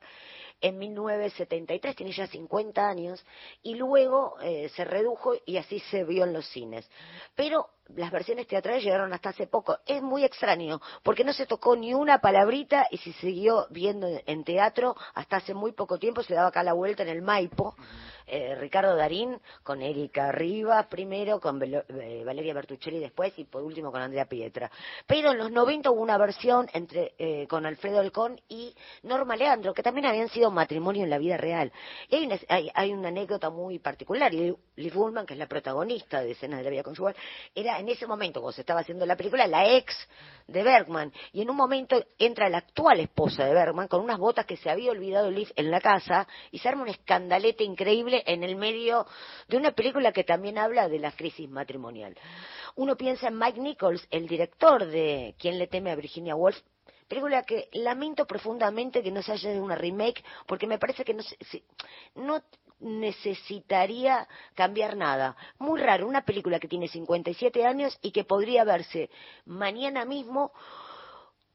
en 1973, tiene ya 50 años, y luego eh, se redujo y así se vio en los cines. Pero las versiones teatrales llegaron hasta hace poco. Es muy extraño, porque no se tocó ni una palabrita y se siguió viendo en teatro hasta hace muy poco tiempo, se daba acá la vuelta en el Maipo. Eh, Ricardo Darín con Erika Rivas primero, con Velo- eh, Valeria Bertuccelli después y por último con Andrea Pietra. Pero en los 90 hubo una versión entre eh, con Alfredo Alcón y Norma Leandro, que también habían sido matrimonio en la vida real. Y hay una, hay, una anécdota muy particular. Liv Ullman, que es la protagonista de Escenas de la Vida Conyugal, era en ese momento, cuando se estaba haciendo la película, la ex de Bergman. Y en un momento entra la actual esposa de Bergman con unas botas que se había olvidado Liv en la casa y se arma un escandalete increíble en el medio de una película que también habla de la crisis matrimonial. Uno piensa en Mike Nichols, el director de ¿Quién le teme a Virginia Woolf? Película que lamento profundamente que no se haya una remake porque me parece que no, se- no necesitaría cambiar nada. Muy raro, una película que tiene 57 años y que podría verse mañana mismo,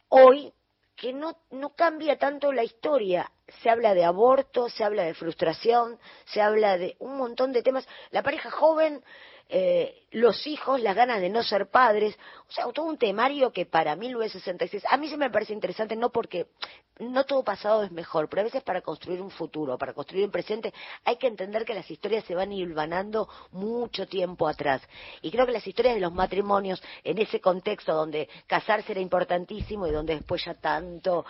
hoy, que no, no cambia tanto la historia. Se habla de aborto, se habla de frustración, se habla de un montón de temas. La pareja joven, eh, los hijos, las ganas de no ser padres. O sea, todo un temario que para 1966, a mí se me parece interesante, no porque no todo pasado es mejor, pero a veces para construir un futuro, para construir un presente, hay que entender que las historias se van hilvanando mucho tiempo atrás. Y creo que las historias de los matrimonios, en ese contexto donde casarse era importantísimo y donde después ya tanto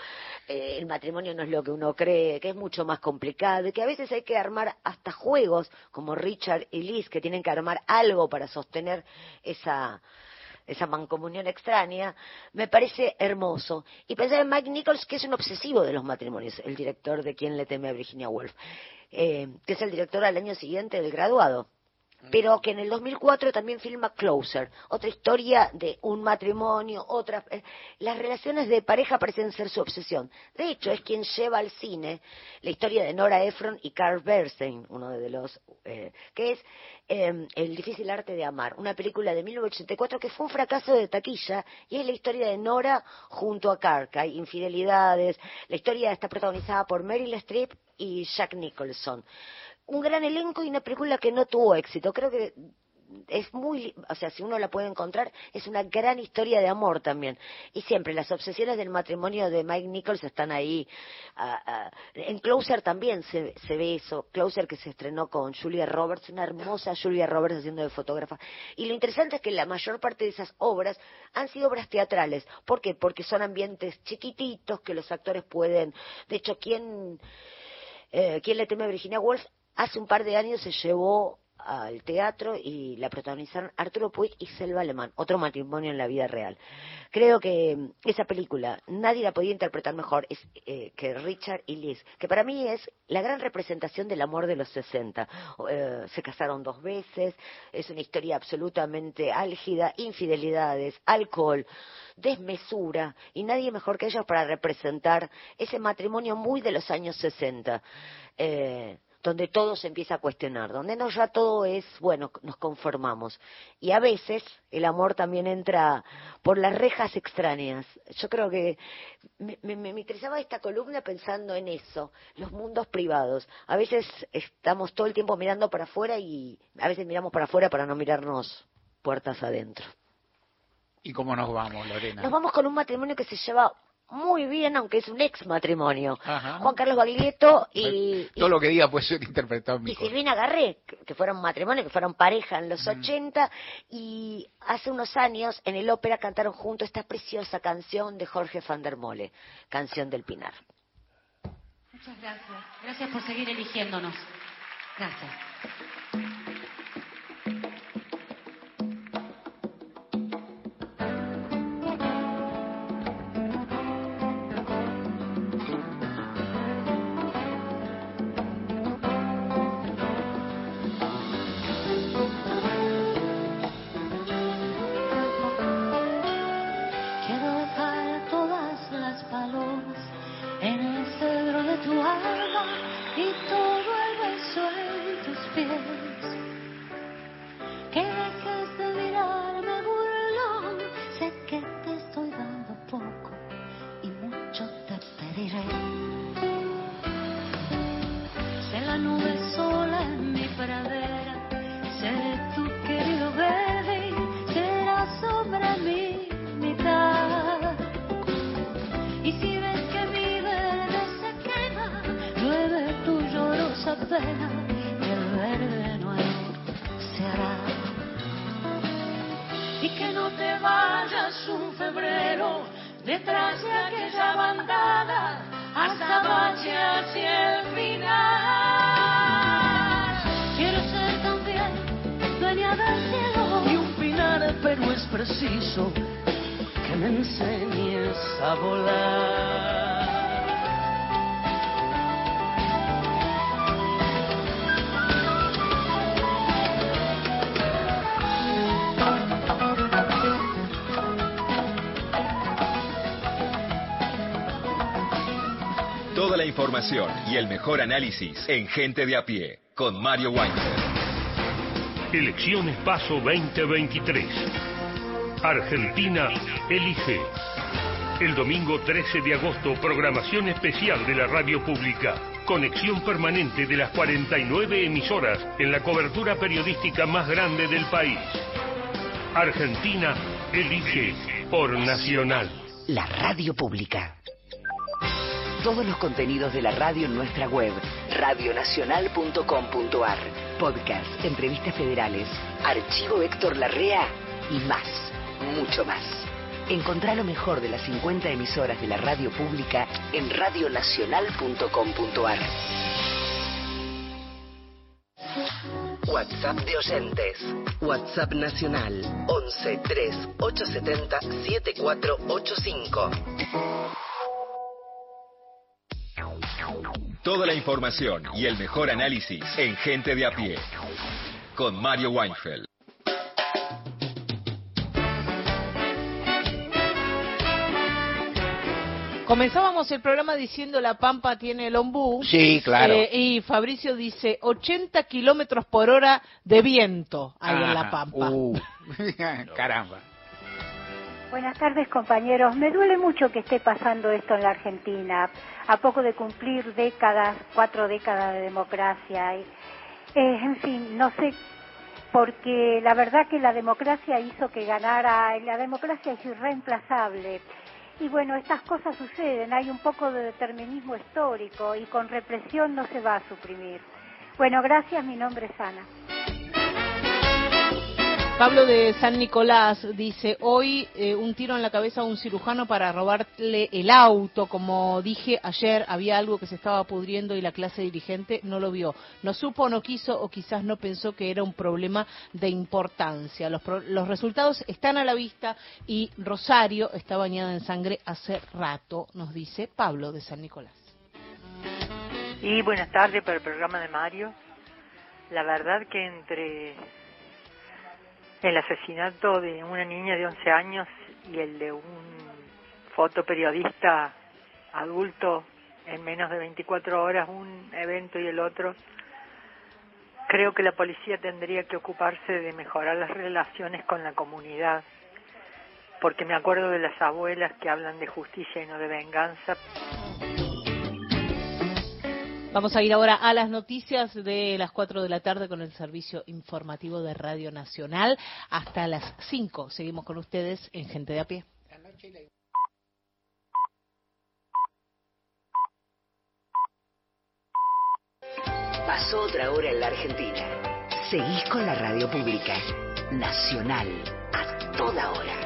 eh, el matrimonio no es lo que uno cree, que es mucho más complicado y que a veces hay que armar hasta juegos como Richard y Liz, que tienen que armar algo para sostener esa esa mancomunión extraña, me parece hermoso. Y pensar en Mike Nichols, que es un obsesivo de los matrimonios, el director de Quien le teme a Virginia Woolf, eh, que es el director al año siguiente del graduado pero que en el 2004 también filma Closer, otra historia de un matrimonio, otra... eh, las relaciones de pareja parecen ser su obsesión. De hecho, es quien lleva al cine la historia de Nora Ephron y Carl Bernstein, uno de los... eh, que es eh, El difícil arte de amar, una película de 1984 que fue un fracaso de taquilla y es la historia de Nora junto a Carl, que hay infidelidades. La historia está protagonizada por Meryl Streep y Jack Nicholson un gran elenco y una película que no tuvo éxito. Creo que es muy, o sea, si uno la puede encontrar, es una gran historia de amor también. Y siempre las obsesiones del matrimonio de Mike Nichols están ahí. ah, ah. en Closer también se, se ve eso. Closer que se estrenó con Julia Roberts, una hermosa Julia Roberts haciendo de fotógrafa. Y lo interesante es que la mayor parte de esas obras han sido obras teatrales. ¿Por qué? Porque son ambientes chiquititos que los actores pueden. De hecho, ¿quién, eh, ¿quién le teme a Virginia Woolf? Hace un par de años se llevó al teatro y la protagonizaron Arturo Puig y Selva Alemán, otro matrimonio en la vida real. Creo que mm, esa película nadie la podía interpretar mejor es, eh, que Richard y Liz, que para mí es la gran representación del amor de los 60. Eh, se casaron dos veces, es una historia absolutamente álgida, infidelidades, alcohol, desmesura, y nadie mejor que ellos para representar ese matrimonio muy de los años 60. Eh, donde todo se empieza a cuestionar, donde no ya todo es, bueno, nos conformamos. Y a veces el amor también entra por las rejas extrañas. Yo creo que me, me- me interesaba esta columna pensando en eso, los mundos privados. A veces estamos todo el tiempo mirando para afuera y a veces miramos para afuera para no mirarnos puertas adentro. ¿Y cómo nos vamos, Lorena? Nos vamos con un matrimonio que se lleva muy bien, aunque es un ex matrimonio. Ajá. Juan Carlos Baglietto y, Todo lo que diga puede ser interpretado en mi y. Silvina Garré, que- fueron matrimonio, que fueron pareja en Mm. los 80, y hace unos años en el ópera cantaron juntos esta preciosa canción de Jorge van der Mole, Canción del Pinar. Muchas gracias. Gracias por seguir eligiéndonos. Gracias. Mejor análisis en Gente de a pie con Mario Weinberg. Elecciones Paso 2023. Argentina elige. El domingo 13 de agosto, programación especial de la radio pública. Conexión permanente de las 49 emisoras en la cobertura periodística más grande del país. Argentina elige por Nacional. La radio pública. Todos los contenidos de la radio en nuestra web, radionacional.com.ar. Podcast, entrevistas federales, archivo Héctor Larrea y más, mucho más. Encontrá lo mejor de las 50 emisoras de la radio pública en radionacional.com.ar. WhatsApp de oyentes. WhatsApp nacional 11 3 870 7485. Toda la información y el mejor análisis en Gente de a pie. Con Mario Weinfeld. Comenzábamos el programa diciendo la Pampa tiene el ombú. Sí, claro. Eh, y Fabricio dice 80 kilómetros por hora de viento ahí en la. Pampa. Uh, caramba. Buenas tardes compañeros. Me duele mucho que esté pasando esto en la Argentina, a poco de cumplir décadas, cuatro décadas de democracia. Eh, en fin, no sé, porque la verdad que la democracia hizo que ganara, la democracia es irreemplazable. Y bueno, estas cosas suceden, hay un poco de determinismo histórico y con represión no se va a suprimir. Bueno, gracias, mi nombre es Ana. Pablo de San Nicolás dice, hoy eh, un tiro en la cabeza a un cirujano para robarle el auto. Como dije ayer, había algo que se estaba pudriendo y la clase dirigente no lo vio. No supo, no quiso o quizás no pensó que era un problema de importancia. Los, pro- los resultados están a la vista y Rosario está bañada en sangre hace rato, nos dice Pablo de San Nicolás. Y buenas tardes para el programa de Mario. La verdad que entre el asesinato de una niña de 11 años y el de un fotoperiodista adulto en menos de 24 horas, un evento y el otro, creo que la policía tendría que ocuparse de mejorar las relaciones con la comunidad, porque me acuerdo de las abuelas que hablan de justicia y no de venganza. Vamos a ir ahora a las noticias de las 4 de la tarde con el servicio informativo de Radio Nacional. Hasta las 5 seguimos con ustedes en Gente de a pie. Pasó otra hora en la Argentina. Seguís con la radio pública. Nacional. A toda hora.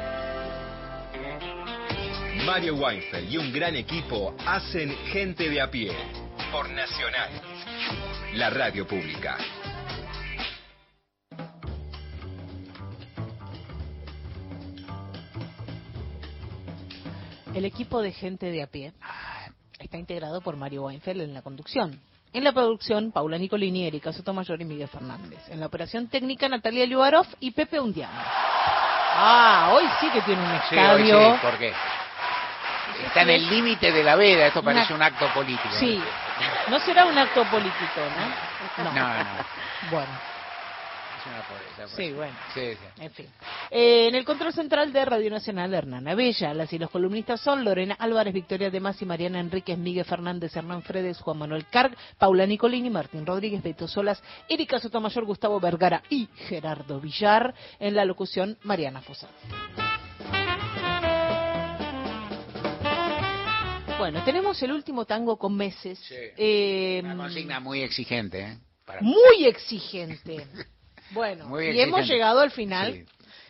Mario Weinfeld y un gran equipo hacen Gente de a pie. Por Nacional. La radio pública. El equipo de Gente de a pie está integrado por Mario Weinfeld en la conducción. En la producción, Paula Nicolini, Erika Sotomayor y Miguel Fernández. En la operación técnica, Natalia Liubarov y Pepe Undiano. Ah, hoy sí que tiene un Sí, hoy estadio. sí, ¿por qué? Está en el límite de la veda, esto parece Una- un acto político. Sí, no será un acto político, ¿no? No, no. Bueno, Es una pobreza, sí, pues. bueno. Sí, sí. En fin. Eh, en el control central de Radio Nacional, Hernán Abella. Las y los columnistas son Lorena Álvarez, Victoria de y Mariana Enríquez, Miguel Fernández, Hernán Fredes, Juan Manuel Carg, Paula Nicolini, Martín Rodríguez, Beto Solas, Erika Sotomayor, Gustavo Vergara y Gerardo Villar. En la locución, Mariana Fossati. Bueno, tenemos el último tango con meses. Eh, Una consigna muy exigente, ¿eh? Para- muy exigente. Bueno, Muy y hemos llegado al final Sí,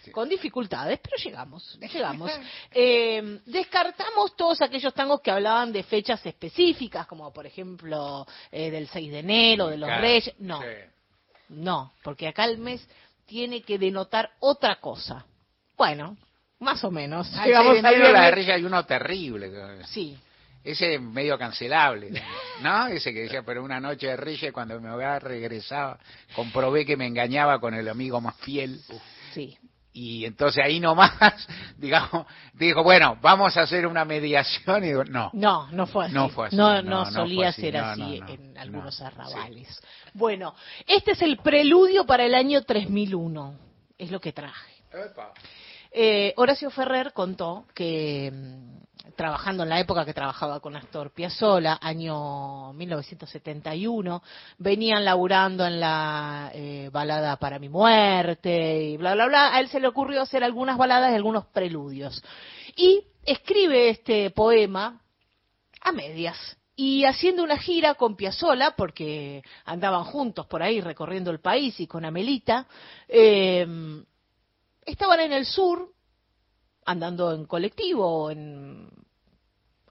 sí. con dificultades, pero llegamos, llegamos. Eh, descartamos todos aquellos tangos que hablaban de fechas específicas, como por ejemplo eh, del 6 de enero, de los Claro, Reyes. No, sí. no, porque acá el mes tiene que denotar otra cosa. Bueno, más o menos. Llegamos sí, de enero la guerrilla hay uno terrible. Sí. Ese medio cancelable, ¿no? Ese que decía, pero una noche de Reyes cuando mi hogar regresaba, comprobé que me engañaba con el amigo más fiel. Sí. Y entonces ahí nomás, digamos, dijo, bueno, vamos a hacer una mediación. Y digo, no. No, no fue así. No fue así. No, No, solía así. ser así en algunos arrabales. Bueno, este es el preludio para el año 3001. Es lo que traje. Eh, Horacio Ferrer contó que mm, trabajando en la época que trabajaba con Astor Piazzolla, año 1971, venían laburando en la eh, balada Para mi muerte y bla, bla, bla. A él se le ocurrió hacer algunas baladas y algunos preludios. Y escribe este poema a medias y haciendo una gira con Piazzola, porque andaban juntos por ahí recorriendo el país y con Amelita, eh, estaban en el sur, andando en colectivo, en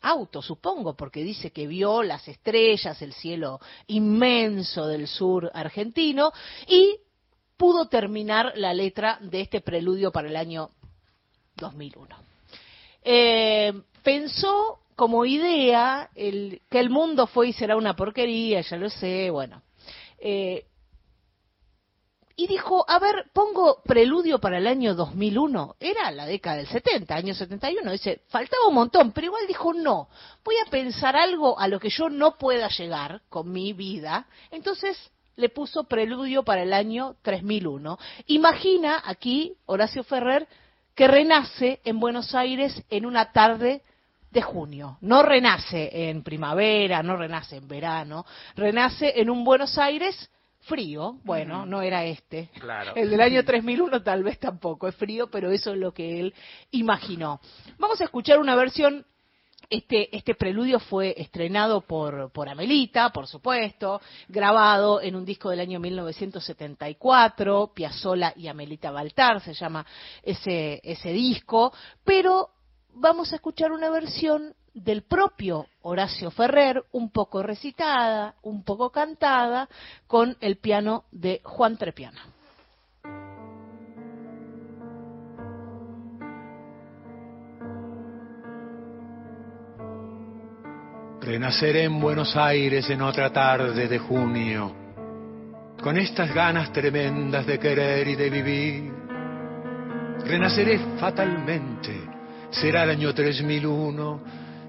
auto, supongo, porque dice que vio las estrellas, el cielo inmenso del sur argentino, y pudo terminar la letra de este preludio para el año 2001. Eh, pensó como idea que el mundo fue y será una porquería, ya lo sé, bueno. Eh, y dijo, a ver, pongo preludio para el año 2001. Era la década del 70, año 71. Dice, faltaba un montón, pero igual dijo, no, voy a pensar algo a lo que yo no pueda llegar con mi vida. Entonces le puso preludio para el año 3001. Imagina aquí, Horacio Ferrer, que renace en Buenos Aires en una tarde de junio. No renace en primavera, no renace en verano, renace en un Buenos Aires frío, bueno, no era este. Claro. El del año 3001 tal vez tampoco, es frío, pero eso es lo que él imaginó. Vamos a escuchar una versión este, este preludio fue estrenado por, por Amelita, por supuesto, grabado en un disco del año 1974, Piazzolla y Amelita Baltar se llama ese, ese disco, pero vamos a escuchar una versión del propio Horacio Ferrer, un poco recitada, un poco cantada, con el piano de Juan Trepiana. Renaceré en Buenos Aires en otra tarde de junio, con estas ganas tremendas de querer y de vivir. Renaceré fatalmente, será el año 3001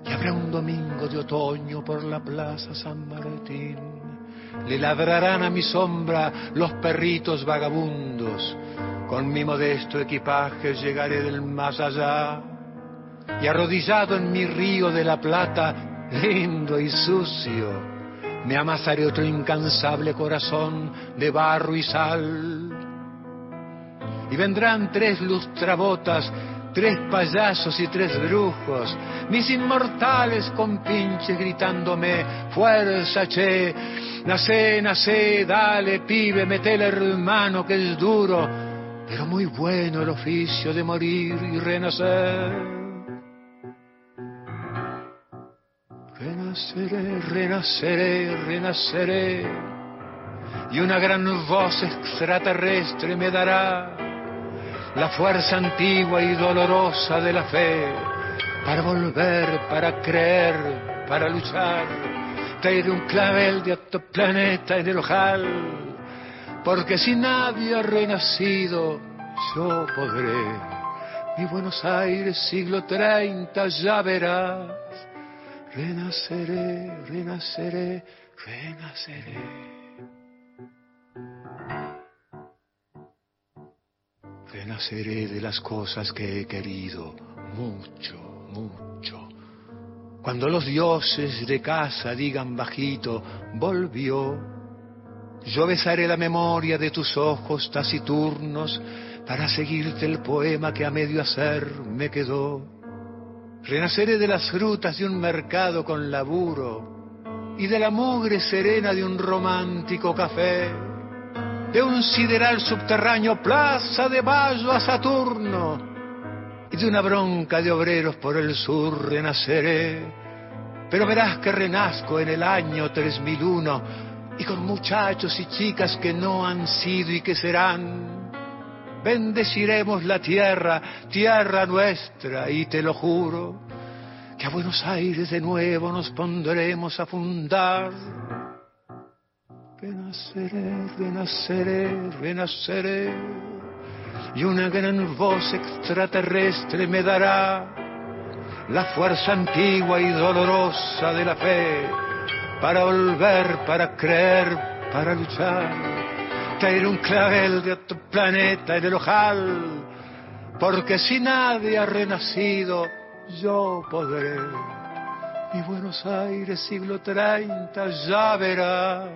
y habrá un domingo de otoño por la plaza San Martín. Le ladrarán a mi sombra los perritos vagabundos. Con mi modesto equipaje llegaré del más allá. Y arrodillado en mi río de la plata, lindo y sucio, me amasaré otro incansable corazón de barro y sal. Y vendrán tres lustrabotas tres payasos y tres brujos, mis inmortales compinches gritándome, fuerza, che, nacé, nacé, dale, pibe, metele hermano que es duro, pero muy bueno el oficio de morir y renacer. Renaceré, renaceré, renaceré, y una gran voz extraterrestre me dará la fuerza antigua y dolorosa de la fe, para volver, para creer, para luchar, traer un clavel de otro planeta en el ojal, porque si nadie ha renacido, yo podré. Mi Buenos Aires, siglo 30, ya verás. Renaceré, renaceré, renaceré. Renaceré de las cosas que he querido mucho, mucho. Cuando los dioses de casa digan bajito, volvió, yo besaré la memoria de tus ojos taciturnos para seguirte el poema que a medio hacer me quedó. Renaceré de las frutas de un mercado con laburo y de la mugre serena de un romántico café de un sideral subterráneo plaza de Mayo a Saturno y de una bronca de obreros por el sur renaceré. Pero verás que renazco en el año 3001 y con muchachos y chicas que no han sido y que serán. Bendeciremos la tierra, tierra nuestra, y te lo juro, que a Buenos Aires de nuevo nos pondremos a fundar Renaceré, renaceré, renaceré. Y una gran voz extraterrestre me dará la fuerza antigua y dolorosa de la fe para volver, para creer, para luchar. Traer un clavel de otro planeta en el ojal, porque si nadie ha renacido, yo podré. Mi Buenos Aires, siglo 30, ya verás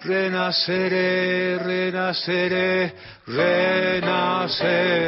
renaceré, renaceré, renaceré.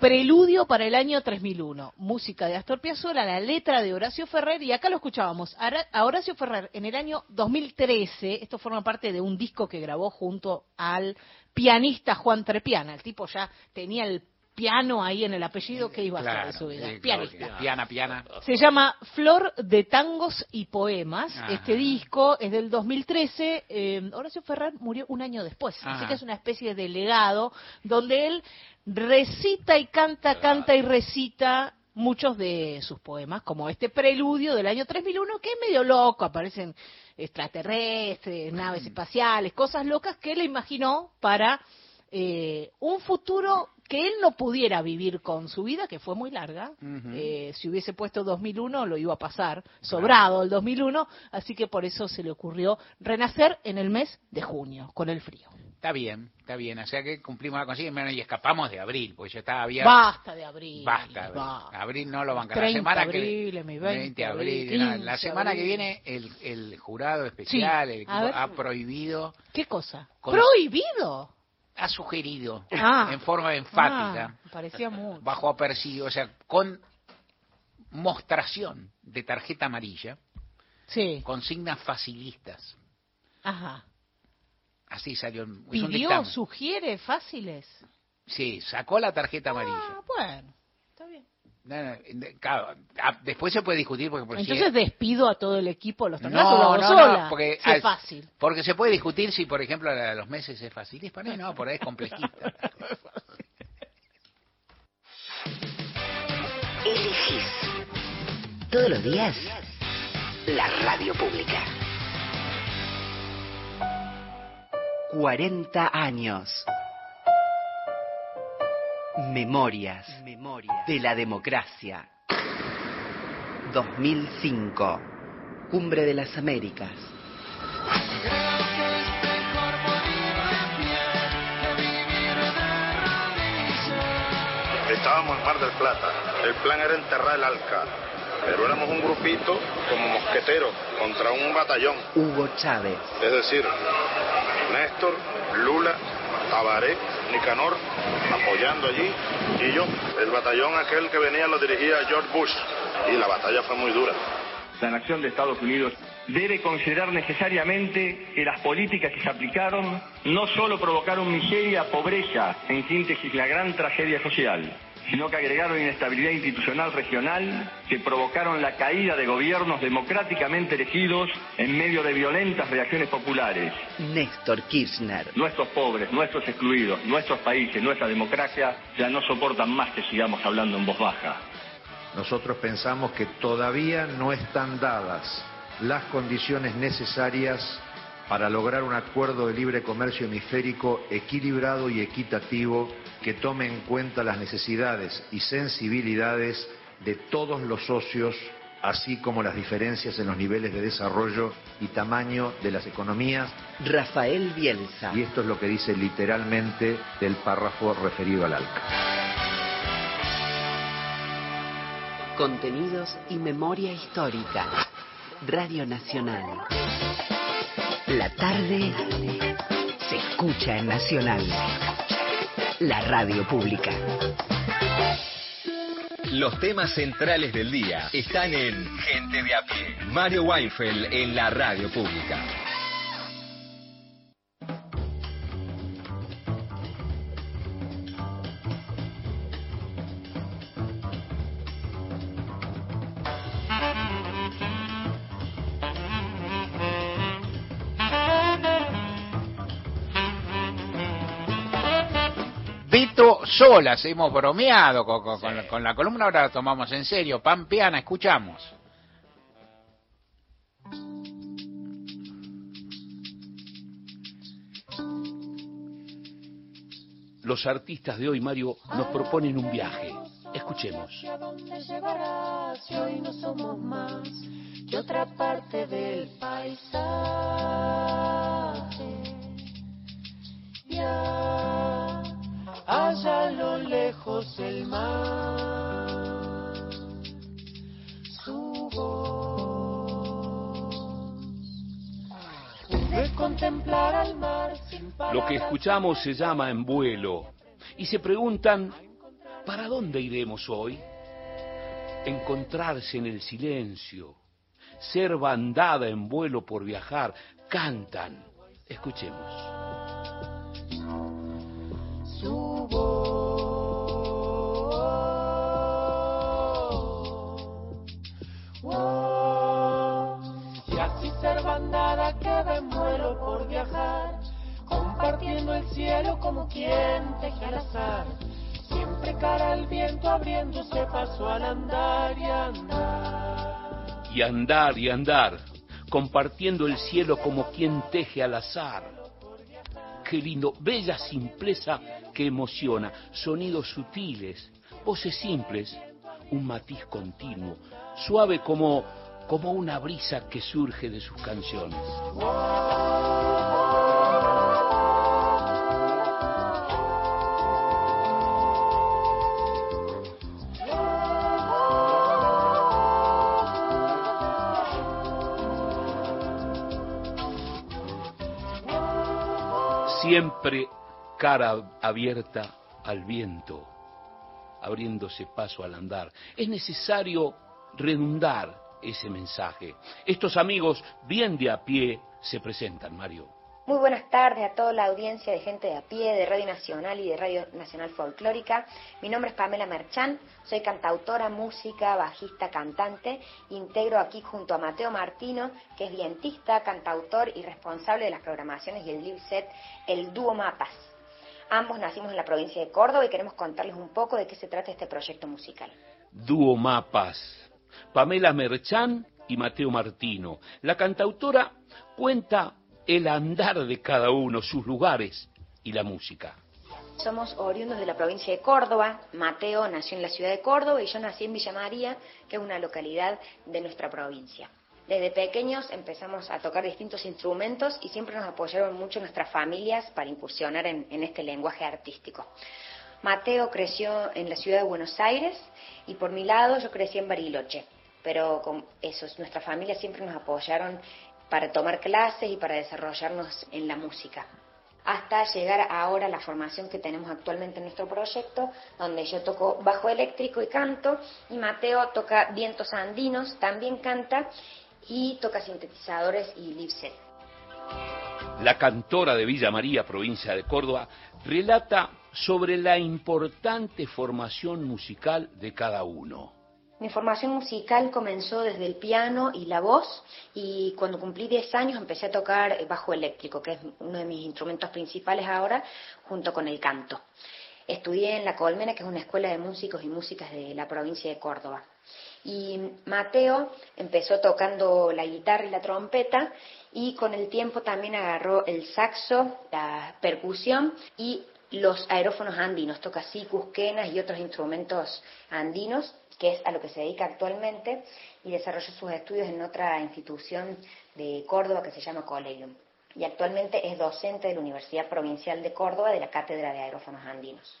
Preludio para el año 3001. Música de Astor Piazzolla, la letra de Horacio Ferrer, y acá lo escuchábamos. A Horacio Ferrer en el año 2013, esto forma parte de un disco que grabó junto al pianista Juan Trepiana. El tipo ya tenía el piano ahí en el apellido que iba a hacer de su vida. sí, claro, Pianista. piana, piana. Se llama Flor de Tangos y Poemas. Ajá. Este disco es del 2013. Eh, Horacio Ferrer murió un año después. Así que es una especie de legado donde él recita y canta, canta y recita muchos de sus poemas, como este preludio del año 3001, que es medio loco, aparecen extraterrestres, naves espaciales, cosas locas que él imaginó para eh, un futuro que él no pudiera vivir con su vida, que fue muy larga. Eh, si hubiese puesto 2001, lo iba a pasar sobrado el 2001, así que por eso se le ocurrió renacer en el mes de junio, con el frío. Está bien, está bien. O sea que cumplimos la consigna bueno, y escapamos de abril, porque ya estaba bien. Basta de abril. Basta, abril. va. Abril no lo van a 30 La semana abril, que mi 20 abril, abril, no, la 15 semana que abril. viene el, el jurado especial, Sí, el equipo, ver. ha prohibido, ¿Qué cosa? Con- ¿Prohibido? Ha sugerido Ah. en forma enfática, Ah, parecía mucho. bajo apercibo, o sea, con mostración de tarjeta amarilla, Sí. consignas facilistas. Ajá. Así salió. ¿Pidió, sugiere fáciles? Sí, sacó la tarjeta amarilla. Ah, bueno. No, no, claro, después se puede discutir porque por si- Entonces despido a todo el equipo, los no, no, sola. no, porque es fácil. Porque se puede discutir si, por ejemplo, la de los meses es fácil. Es para mí, no, por ahí es complejista. Elegís todos los días la radio pública. 40 años. Memorias, de la democracia. 2005. Cumbre de las Américas. Estábamos en Mar del Plata. El plan era enterrar el Alca. Pero éramos un grupito como mosqueteros contra un batallón. Hugo Chávez. Es decir, Néstor, Lula, Tabaré, Nicanor, apoyando allí, y yo. El batallón aquel que venía lo dirigía George Bush. Y la batalla fue muy dura. La nación de Estados Unidos debe considerar necesariamente que las políticas que se aplicaron no solo provocaron miseria, pobreza, en síntesis la gran tragedia social, sino que agregaron inestabilidad institucional regional que provocaron la caída de gobiernos democráticamente elegidos en medio de violentas reacciones populares. Néstor Kirchner. Nuestros pobres, nuestros excluidos, nuestros países, nuestra democracia ya no soportan más que sigamos hablando en voz baja. Nosotros pensamos que todavía no están dadas las condiciones necesarias para lograr un acuerdo de libre comercio hemisférico equilibrado y equitativo que tome en cuenta las necesidades y sensibilidades de todos los socios, así como las diferencias en los niveles de desarrollo y tamaño de las economías. Rafael Bielsa. Y esto es lo que dice literalmente del párrafo referido al ALCA. Contenidos y memoria histórica. Radio Nacional. La tarde se escucha en Nacional. La radio pública. Los temas centrales del día están en Gente de a pie. Mario Weinfeld en la radio pública. Solas, hemos bromeado con, con- con la, con la columna, ahora la tomamos en serio. Pampeana, escuchamos. Los artistas de hoy, Mario, nos proponen un viaje. Escuchemos. ¿A dónde llevarás si hoy no somos más que otra parte del paisaje? Ya, allá a lo lejos el mar, su voz, contemplar al mar sin Lo que escuchamos se llama En vuelo. Y se preguntan, ¿Para dónde iremos hoy? Encontrarse en el silencio, ser bandada en vuelo por viajar, cantan. Escuchemos. Compartiendo el cielo como quien teje al azar. Siempre cara al viento abriéndose paso al andar y andar. Y andar y andar, compartiendo el cielo como quien teje al azar. Qué lindo, bella simpleza que emociona, sonidos sutiles, voces simples, un matiz continuo, suave como, como una brisa que surge de sus canciones. Siempre cara abierta al viento, abriéndose paso al andar. Es necesario redundar ese mensaje. Estos amigos, bien de a pie, se presentan, Mario. Muy buenas tardes a toda la audiencia de gente de a pie, de Radio Nacional y de Radio Nacional Folclórica. Mi nombre es Pamela Merchán, soy cantautora, música, bajista, cantante. Integro aquí junto a Mateo Martino, que es vientista, cantautor y responsable de las programaciones y el live set, el dúo Mapas. Ambos nacimos en la provincia de Córdoba y queremos contarles un poco de qué se trata este proyecto musical. Dúo Mapas. Pamela Merchán y Mateo Martino. La cantautora cuenta el andar de cada uno, sus lugares y la música. Somos oriundos de la provincia de Córdoba. Mateo nació en la ciudad de Córdoba y yo nací en Villa María, que es una localidad de nuestra provincia. Desde pequeños empezamos a tocar distintos instrumentos y siempre nos apoyaron mucho nuestras familias para incursionar en, este lenguaje artístico. Mateo creció en la ciudad de Buenos Aires y por mi lado yo crecí en Bariloche. Pero con eso, nuestra familia siempre nos apoyaron para tomar clases y para desarrollarnos en la música. Hasta llegar ahora a la formación que tenemos actualmente en nuestro proyecto, donde yo toco bajo eléctrico y canto, y Mateo toca vientos andinos, también canta, y toca sintetizadores y live set. La cantora de Villa María, provincia de Córdoba, relata sobre la importante formación musical de cada uno. Mi formación musical comenzó desde el piano y la voz y cuando cumplí 10 años empecé a tocar bajo eléctrico, que es uno de mis instrumentos principales ahora, junto con el canto. Estudié en La Colmena, que es una escuela de músicos y músicas de la provincia de Córdoba. Y Mateo empezó tocando la guitarra y la trompeta y con el tiempo también agarró el saxo, la percusión y los aerófonos andinos, toca sicus, quenas y otros instrumentos andinos, que es a lo que se dedica actualmente, y desarrolló sus estudios en otra institución de Córdoba que se llama Collegium. Y actualmente es docente de la Universidad Provincial de Córdoba de la Cátedra de Aerófonos Andinos.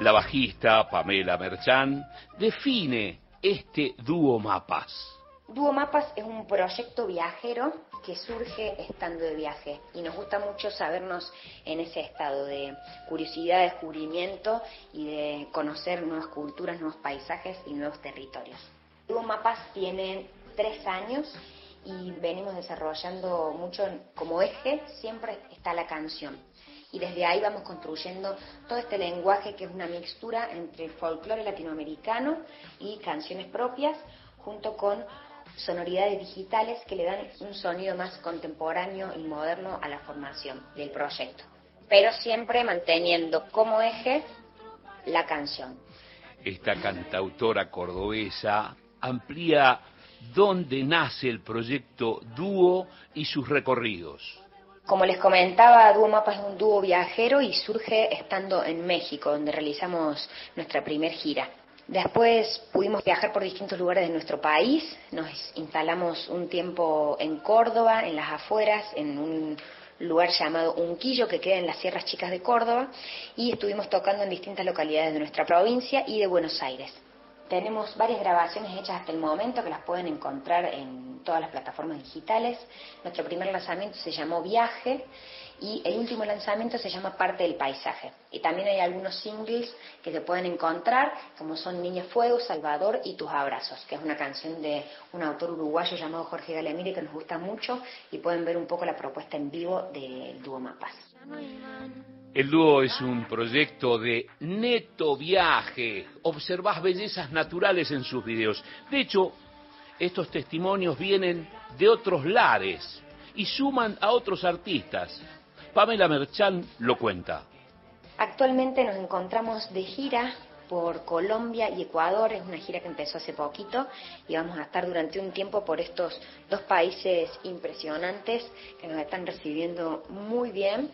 La bajista Pamela Merchán define este dúo mapas. Dúo Mapas es un proyecto viajero que surge estando de viaje y nos gusta mucho sabernos en ese estado de curiosidad, descubrimiento y de conocer nuevas culturas, nuevos paisajes y nuevos territorios. Dúo Mapas tiene tres años y venimos desarrollando mucho como eje, siempre está la canción. Y desde ahí vamos construyendo todo este lenguaje que es una mixtura entre folclore latinoamericano y canciones propias, junto con sonoridades digitales que le dan un sonido más contemporáneo y moderno a la formación del proyecto, pero siempre manteniendo como eje la canción. Esta cantautora cordobesa amplía dónde nace el proyecto Dúo y sus recorridos. Como les comentaba, Dúo Mapa es un dúo viajero y surge estando en México, donde realizamos nuestra primer gira. Después pudimos viajar por distintos lugares de nuestro país, nos instalamos un tiempo en Córdoba, en las afueras, en un lugar llamado Unquillo que queda en las Sierras Chicas de Córdoba y estuvimos tocando en distintas localidades de nuestra provincia y de Buenos Aires. Tenemos varias grabaciones hechas hasta el momento que las pueden encontrar en todas las plataformas digitales. Nuestro primer lanzamiento se llamó Viaje y el último lanzamiento se llama Parte del Paisaje. Y también hay algunos singles que se pueden encontrar, como son Niña Fuego, Salvador y Tus Abrazos, que es una canción de un autor uruguayo llamado Jorge Galemire que nos gusta mucho y pueden ver un poco la propuesta en vivo del dúo Mapas. El dúo es un proyecto de neto viaje. Observás bellezas naturales en sus videos. De hecho, estos testimonios vienen de otros lares y suman a otros artistas. Pamela Merchan lo cuenta. Actualmente nos encontramos de gira por Colombia y Ecuador, es una gira que empezó hace poquito y vamos a estar durante un tiempo por estos dos países impresionantes que nos están recibiendo muy bien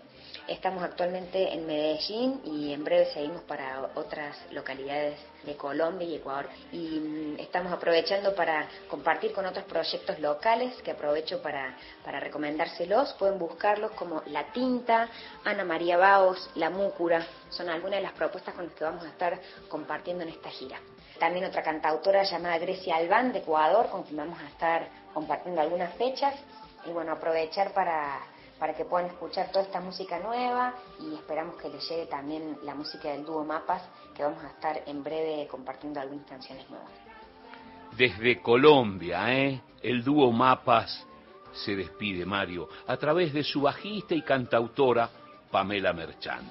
Estamos actualmente en Medellín y en breve seguimos para otras localidades de Colombia y Ecuador. Y mm, estamos aprovechando para compartir con otros proyectos locales que aprovecho para, para recomendárselos. Pueden buscarlos como La Tinta, Ana María Baos, La Múcura. Son algunas de las propuestas con las que vamos a estar compartiendo en esta gira. También otra cantautora llamada Grecia Albán de Ecuador, con quien vamos a estar compartiendo algunas fechas. Y bueno, aprovechar para para que puedan escuchar toda esta música nueva y esperamos que les llegue también la música del dúo Mapas, que vamos a estar en breve compartiendo algunas canciones nuevas. Desde Colombia, ¿eh? el dúo Mapas se despide, Mario, a través de su bajista y cantautora Pamela Merchán.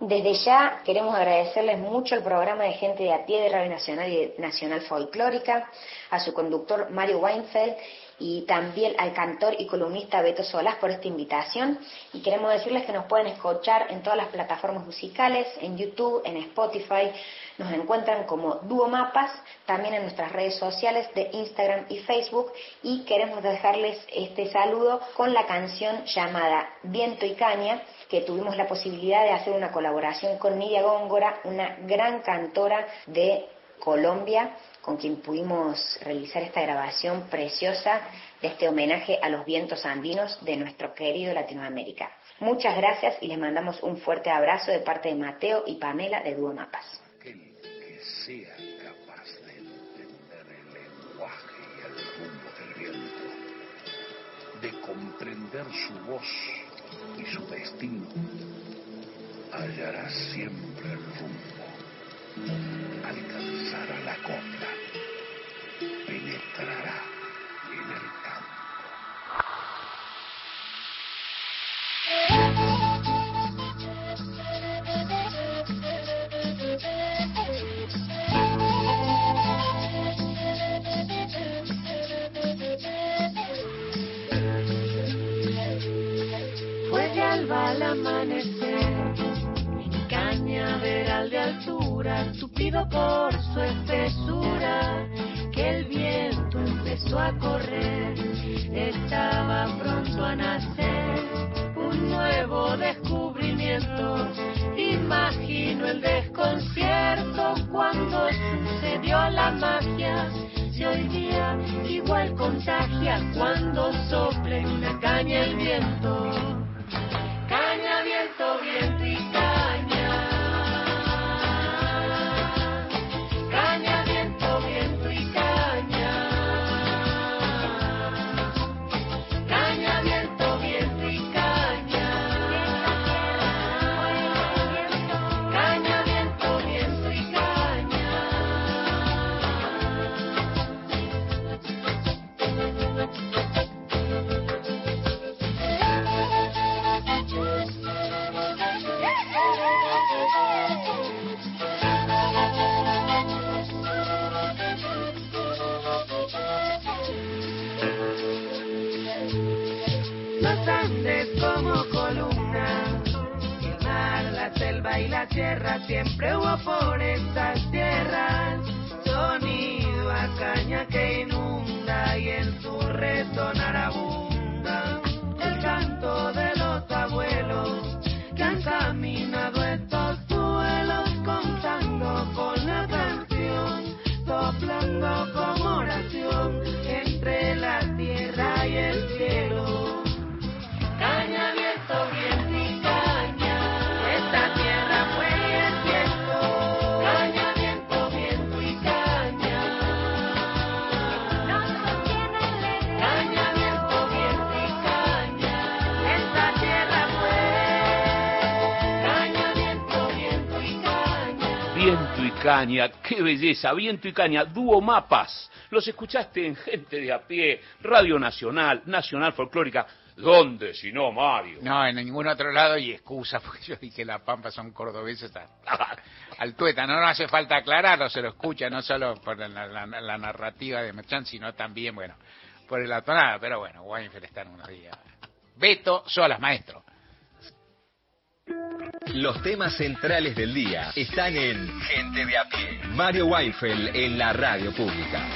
Desde ya queremos agradecerles mucho al programa de gente de a pie de Radio Nacional y Nacional Folclórica, a su conductor Mario Weinfeld y también al cantor y columnista Beto Solás por esta invitación. Y queremos decirles que nos pueden escuchar en todas las plataformas musicales, en YouTube, en Spotify. Nos encuentran como Duo Mapas, también en nuestras redes sociales de Instagram y Facebook. Y queremos dejarles este saludo con la canción llamada Viento y Caña, que tuvimos la posibilidad de hacer una colaboración con Nidia Góngora, una gran cantora de Colombia con quien pudimos realizar esta grabación preciosa de este homenaje a los vientos andinos de nuestro querido Latinoamérica. Muchas gracias y les mandamos un fuerte abrazo de parte de Mateo y Pamela de Dúo Mapas. que sea capaz de entender el lenguaje y el rumbo del viento, de comprender su voz y su destino, hallará siempre el rumbo alcanzará la copla, por su espesura, que el viento empezó a correr, estaba pronto a nacer un nuevo descubrimiento. Imagino el desconcierto cuando sucedió la magia. Si hoy día igual contagia cuando sople una caña el viento. Y la tierra siempre hubo por estas tierras. Sonido a caña caña, qué belleza, viento y caña, dúo mapas. Los escuchaste en Gente de a pie, Radio Nacional, Nacional Folclórica. ¿Dónde si no, Mario? No, en ningún otro lado y excusa, porque yo dije La Pampa son cordobeses al tueta. No, no hace falta aclararlo, se lo escucha no solo por la, la- la narrativa de Merchant, sino también, bueno, por la tonada. Pero bueno, Weinfeld está en unos días. Beto Solas, maestro. Los temas centrales del día están en Gente de a pie. Mario Weinfeld en la radio pública.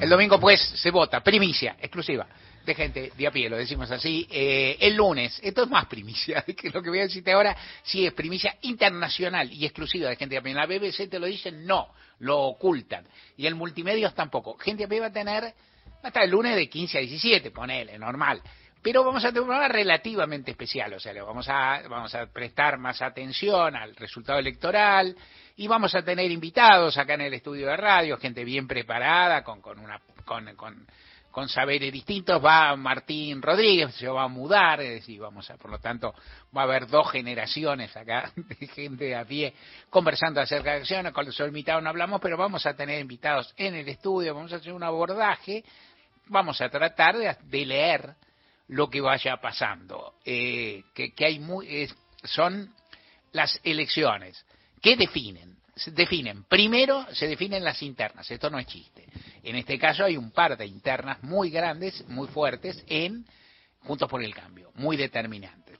El domingo, pues, se vota, primicia, exclusiva, de gente de a pie, lo decimos así. Eh, el lunes, esto es más primicia, que lo que voy a decirte ahora, sí es primicia internacional y exclusiva de gente de a pie. En la BBC te lo dicen, no, lo ocultan. Y en multimedios tampoco. Gente de a pie va a tener, hasta el lunes de 15 a 17, ponele, normal. Pero vamos a tener un programa relativamente especial, o sea, le vamos a, vamos a prestar más atención al resultado electoral y vamos a tener invitados acá en el estudio de radio, gente bien preparada, con, con, una, con saberes distintos. Va Martín Rodríguez, se va a mudar, es decir, vamos a, por lo tanto, va a haber dos generaciones acá de gente a pie conversando acerca de acciones. Con los invitados no hablamos, pero vamos a tener invitados en el estudio, vamos a hacer un abordaje, vamos a tratar de, leer lo que vaya pasando. Eh, que, que hay es- son las elecciones. ¿Qué definen? Se definen. Primero se definen las internas. Esto no es chiste. En este caso hay un par de internas muy grandes, muy fuertes en Juntos por el Cambio, muy determinantes.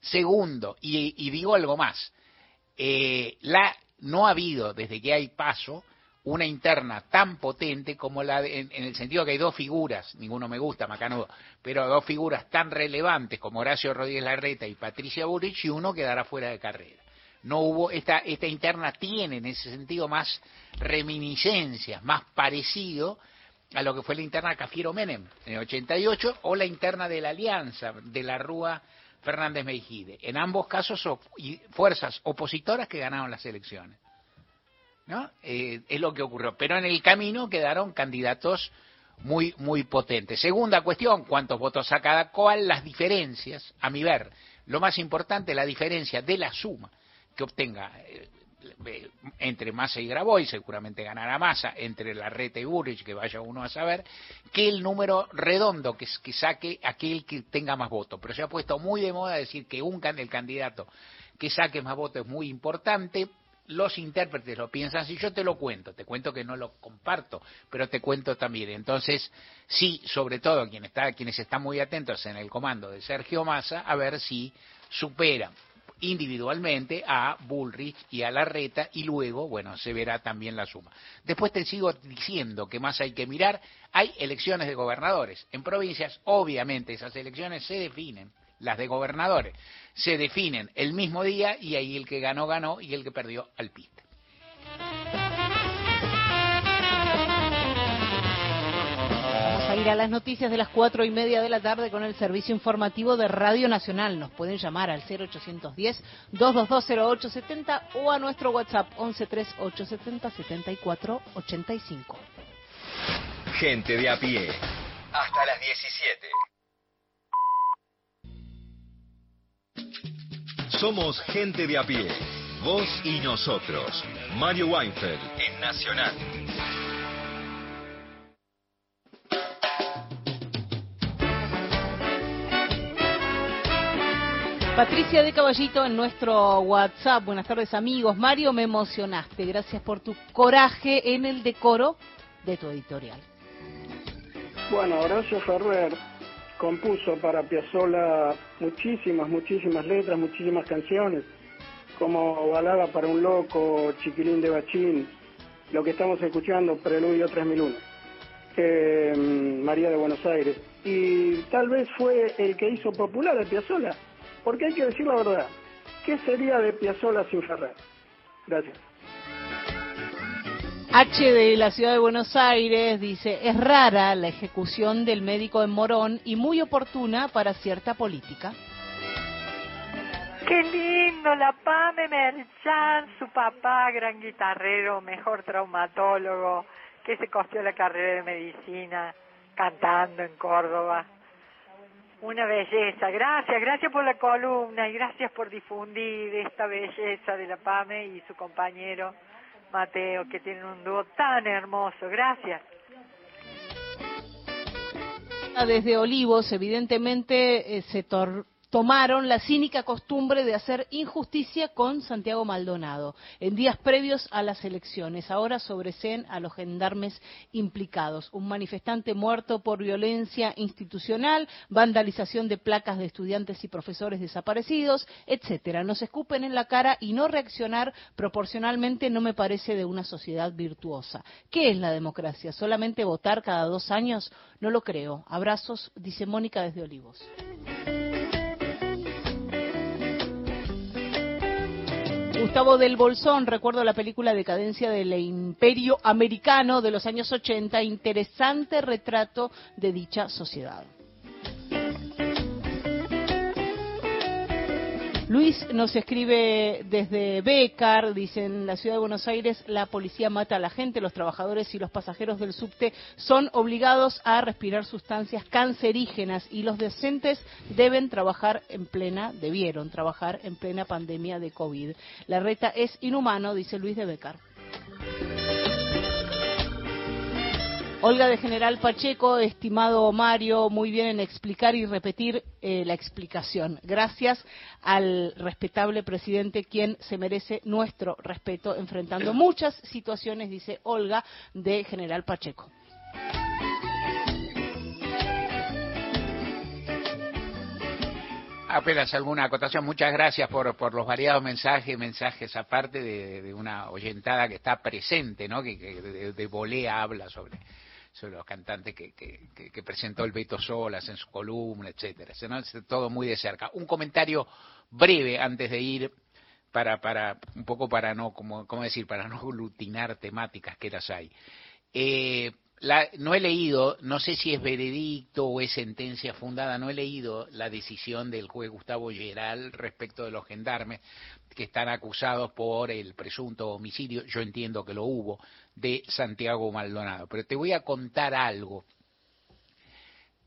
Segundo, y, y digo algo más, eh, la, no ha habido desde que hay paso una interna tan potente como la de- en, el sentido que hay dos figuras, ninguno me gusta, Macanudo, pero dos figuras tan relevantes como Horacio Rodríguez Larreta y Patricia Burrich y uno quedará fuera de carrera. No hubo, esta, esta interna tiene en ese sentido más reminiscencias, más parecido a lo que fue la interna Cafiero Menem en el 88 o la interna de la Alianza de la Rúa Fernández Meijide. En ambos casos op- fuerzas opositoras que ganaron las elecciones. ¿no? Eh, es lo que ocurrió. Pero en el camino quedaron candidatos muy, muy potentes. Segunda cuestión, ¿cuántos votos saca cada cual? Las diferencias, a mi ver, lo más importante, la diferencia de la suma que obtenga eh, eh, entre Massa y Graboy, seguramente ganará Massa, entre Larreta y Burrich, que vaya uno a saber, que el número redondo que, que saque aquel que tenga más votos. Pero se ha puesto muy de moda decir que un el candidato que saque más votos es muy importante. Los intérpretes lo piensan así, yo te lo cuento, te cuento que no lo comparto, pero te cuento también. Entonces, sí, sobre todo quien está, quienes están muy atentos en el comando de Sergio Massa, a ver si superan individualmente a Bullrich y a Larreta y luego, bueno, se verá también la suma. Después te sigo diciendo que más hay que mirar, hay elecciones de gobernadores. En provincias, obviamente, esas elecciones se definen, las de gobernadores, se definen el mismo día y ahí el que ganó, ganó y el que perdió al piste. Ir a las noticias de las cuatro y media de la tarde con el servicio informativo de Radio Nacional. Nos pueden llamar al 0810-2220870 o a nuestro WhatsApp 1138707485. Gente de a pie. Hasta las 17. Somos gente de a pie. Vos y nosotros. Mario Weinfeld en Nacional. Patricia de Caballito en nuestro WhatsApp. Buenas tardes amigos. Mario, me emocionaste. Gracias por tu coraje en el decoro de tu editorial. Bueno, Horacio Ferrer compuso para Piazzolla muchísimas, muchísimas letras, muchísimas canciones, como Balada para un loco, Chiquilín de Bachín, lo que estamos escuchando, Preludio 3001, eh, María de Buenos Aires. Y tal vez fue el que hizo popular a Piazzolla, porque hay que decir la verdad, ¿qué sería de Piazzolla sin Ferrer? Gracias. H de la ciudad de Buenos Aires dice, es rara la ejecución del médico en Morón y muy oportuna para cierta política. Qué lindo, la Pame Merchan, su papá, gran guitarrero, mejor traumatólogo, que se costeó la carrera de medicina cantando en Córdoba. Una belleza. Gracias, gracias por la columna y gracias por difundir esta belleza de la PAME y su compañero Mateo, que tienen un dúo tan hermoso. Gracias. Desde Olivos, evidentemente, eh, se tomaron la cínica costumbre de hacer injusticia con Santiago Maldonado en días previos a las elecciones. Ahora sobreseen a los gendarmes implicados. Un manifestante muerto por violencia institucional, vandalización de placas de estudiantes y profesores desaparecidos, etcétera. Nos escupen en la cara y no reaccionar proporcionalmente no me parece de una sociedad virtuosa. ¿Qué es la democracia? ¿Solamente votar cada dos años? No lo creo. Abrazos, dice Mónica desde Olivos. Gustavo del Bolsón, recuerdo la película Decadencia del Imperio Americano de los años 80, interesante retrato de dicha sociedad. Luis nos escribe desde Becar, dice en la ciudad de Buenos Aires la policía mata a la gente, los trabajadores y los pasajeros del subte son obligados a respirar sustancias cancerígenas y los docentes deben trabajar en plena, debieron trabajar en plena pandemia de COVID. La reta es inhumano, dice Luis de Becar. Olga de General Pacheco, estimado Mario, muy bien en explicar y repetir eh, la explicación. Gracias al respetable presidente, quien se merece nuestro respeto enfrentando muchas situaciones, dice Olga de General Pacheco. Apenas alguna acotación. Muchas gracias por, por los variados mensajes, mensajes aparte de, de una oyentada que está presente, ¿no? Que, de, de volea habla sobre, sobre los cantantes que, que, que- presentó el Beto Solas en su columna, etcétera. ¿no? Es todo muy de cerca. Un comentario breve antes de ir para, para un poco para no, como, ¿cómo decir? Para no aglutinar temáticas que las hay. Eh, la- no he leído, no sé si es veredicto o es sentencia fundada, no he leído la decisión del juez Gustavo Geral respecto de los gendarmes que están acusados por el presunto homicidio, yo entiendo que lo hubo, de Santiago Maldonado. Pero te voy a contar algo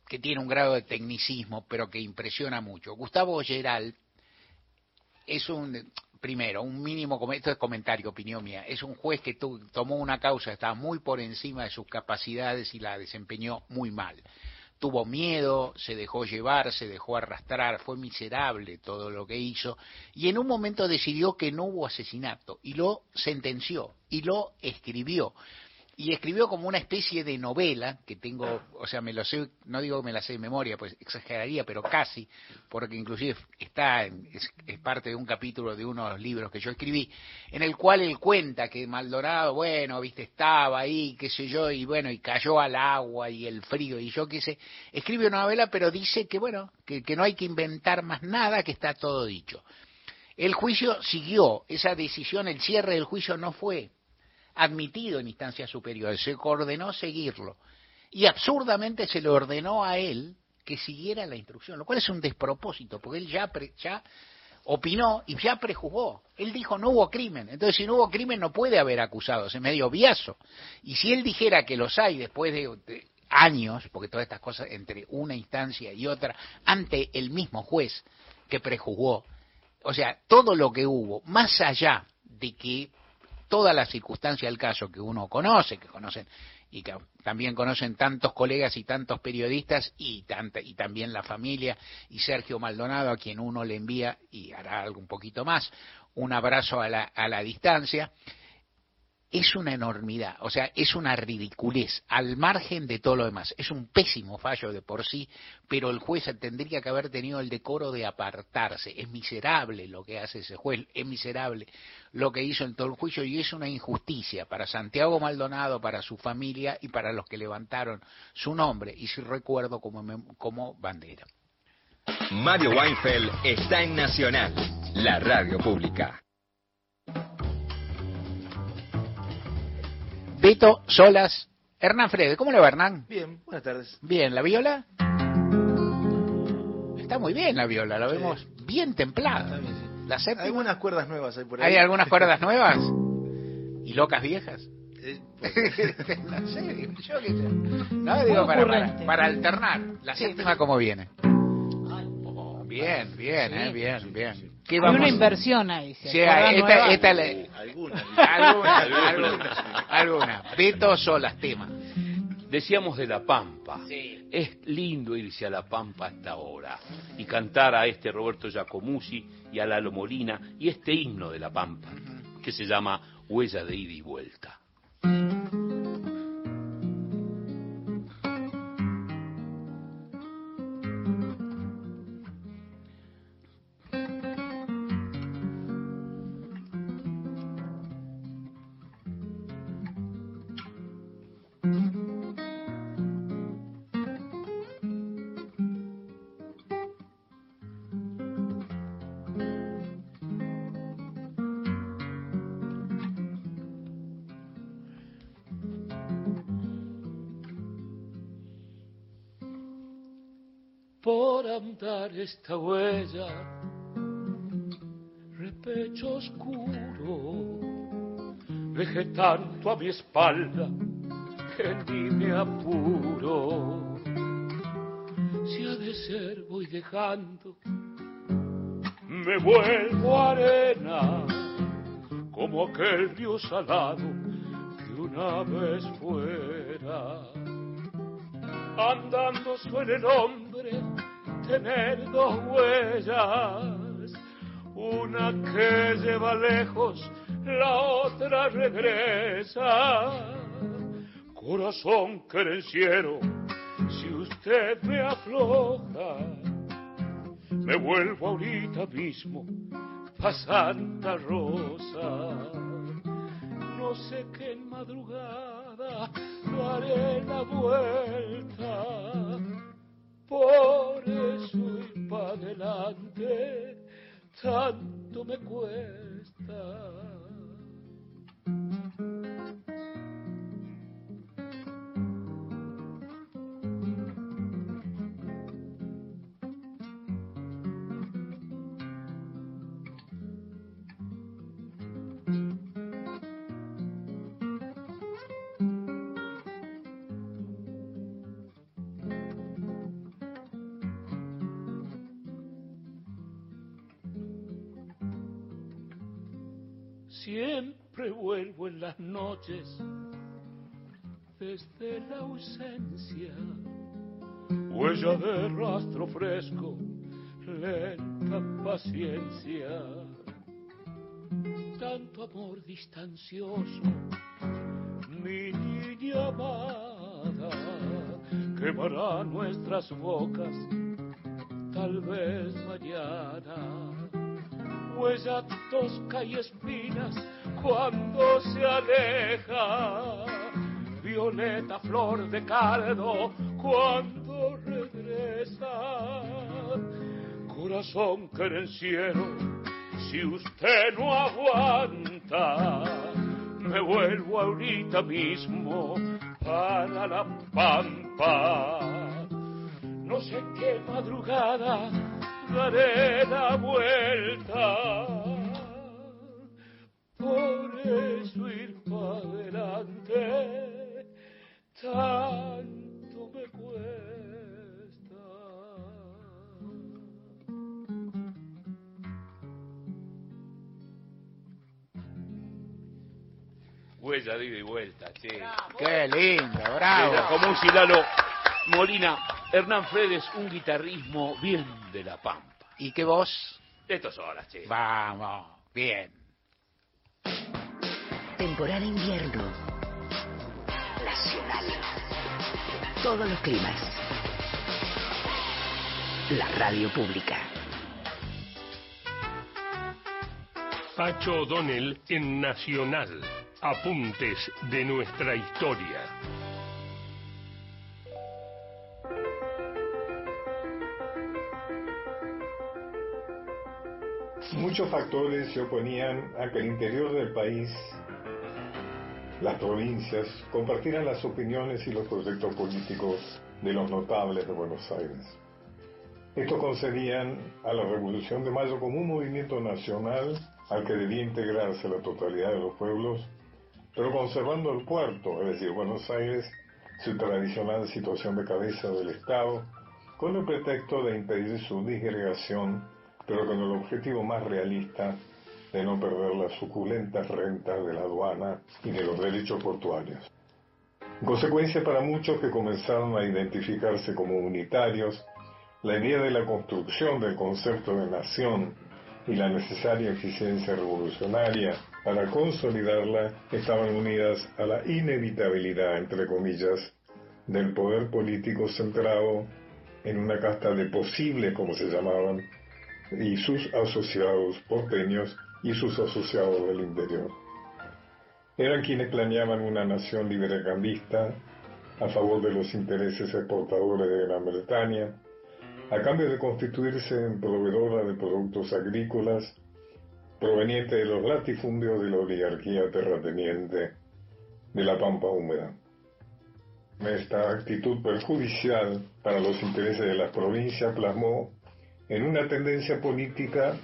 que tiene un grado de tecnicismo, pero que impresiona mucho. Gustavo Geral es un, primero, un mínimo, esto es comentario, opinión mía, es un juez que tomó una causa, estaba muy por encima de sus capacidades y la desempeñó muy mal. Tuvo miedo, se dejó llevar, se dejó arrastrar, fue miserable todo lo que hizo y en un momento decidió que no hubo asesinato y lo sentenció y lo escribió y escribió como una especie de novela que tengo, o sea, me lo sé, no digo que me la sé de memoria, pues exageraría, pero casi, porque inclusive está, en- es, parte de un capítulo de uno de los libros que yo escribí, en el cual él cuenta que Maldonado, bueno, viste, estaba ahí, qué sé yo, y bueno, y cayó al agua y el frío, y yo qué sé, escribe una novela, pero dice que bueno, que, que no hay que inventar más nada, que está todo dicho. El juicio siguió, esa decisión, el cierre del juicio no fue admitido en instancias superiores, se ordenó seguirlo. Y absurdamente se le ordenó a él que siguiera la instrucción, lo cual es un despropósito, porque él ya, pre- ya opinó y ya prejuzgó. Él dijo no hubo crimen, entonces si no hubo crimen no puede haber acusados, es medio obviazo. Y si él dijera que los hay después de, de años, porque todas estas cosas entre una instancia y otra, ante el mismo juez que prejuzgó, o sea, todo lo que hubo, más allá de que toda la circunstancia del caso que uno conoce, que conocen y que también conocen tantos colegas y tantos periodistas y, tanta, y también la familia y Sergio Maldonado, a quien uno le envía, y hará algo un poquito más, un abrazo a la, a la distancia es una enormidad, o sea, es una ridiculez, al margen de todo lo demás. Es un pésimo fallo de por sí, pero el juez tendría que haber tenido el decoro de apartarse. Es miserable lo que hace ese juez, es miserable lo que hizo en todo el juicio y es una injusticia para Santiago Maldonado, para su familia y para los que levantaron su nombre y su recuerdo como, como bandera. Mario Weinfeld está en Nacional, la radio pública. Beto Solas, Hernán Frede. ¿Cómo le va, Hernán? Bien, buenas tardes. Bien, ¿la viola? Está muy bien la viola, la vemos bien templada. La Hay algunas cuerdas nuevas ahí por ahí. ¿Hay algunas cuerdas nuevas? ¿Y locas viejas? Eh, no sé, yo qué sé. No, digo para, para, para alternar. La séptima, ¿cómo viene? Bien, bien, eh, bien, bien. Hay una inversión ahí. ¿se Sí, esta, nueva? esta le- Algunas. alguna, alguna, alguna. Beto Solas, tema. Decíamos de La Pampa. Es lindo irse a La Pampa hasta ahora y cantar a este Roberto Giacomuzzi y a Lalo Molina y este himno de La Pampa que se llama Huella de ida y vuelta. Por andar esta huella, repecho oscuro, dejé tanto a mi espalda que ni me apuro. Si ha de ser voy dejando, me vuelvo arena, como aquel río salado que una vez fuera. Andando suele el hombre tener dos huellas, una que lleva lejos, la otra regresa. Corazón querenciero, si usted me afloja, me vuelvo ahorita mismo pa' Santa Rosa. No sé qué madrugada daré la vuelta, adelante tanto me cuesta. Desde la ausencia, huella de rastro fresco, lenta paciencia, tanto amor distancioso, mi niña amada, quemará nuestras bocas, tal vez mañana huella tosca y espinas cuando se aleja. Violeta flor de caldo cuando regresa. Corazón querenciero, si usted no aguanta, me vuelvo ahorita mismo para la pampa. No sé qué madrugada daré la vuelta. Tanto me cuesta. Huella de ida y vuelta, che. Qué lindo, bravo. Como un Silalo Molina. Hernán Fredes, un guitarrismo bien de la pampa. ¿Y qué voz? De estas horas, che. Vamos, bien. Temporada invierno. Nacional. Todos los climas. La radio pública. Pacho O'Donnell en Nacional. Apuntes de nuestra historia. Muchos factores se oponían a que el interior del país, las provincias, compartieran las opiniones y los proyectos políticos de los notables de Buenos Aires. Estos concedían a la Revolución de Mayo como un movimiento nacional al que debía integrarse la totalidad de los pueblos, pero conservando el puerto, es decir, Buenos Aires, su tradicional situación de cabeza del Estado, con el pretexto de impedir su disgregación, pero con el objetivo más realista de no perder las suculentas rentas de la aduana y de los derechos portuarios. En consecuencia, para muchos que comenzaron a identificarse como unitarios, la idea de la construcción del concepto de nación y la necesaria eficiencia revolucionaria para consolidarla estaban unidas a la inevitabilidad, entre comillas, del poder político centrado en una casta de posibles, como se llamaban, y sus asociados porteños y sus asociados del interior. Eran quienes planeaban una nación liberecambista a favor de los intereses exportadores de Gran Bretaña, a cambio de constituirse en proveedora de productos agrícolas provenientes de los latifundios de la oligarquía terrateniente de la pampa húmeda. Esta actitud perjudicial para los intereses de las provincias plasmó en una tendencia política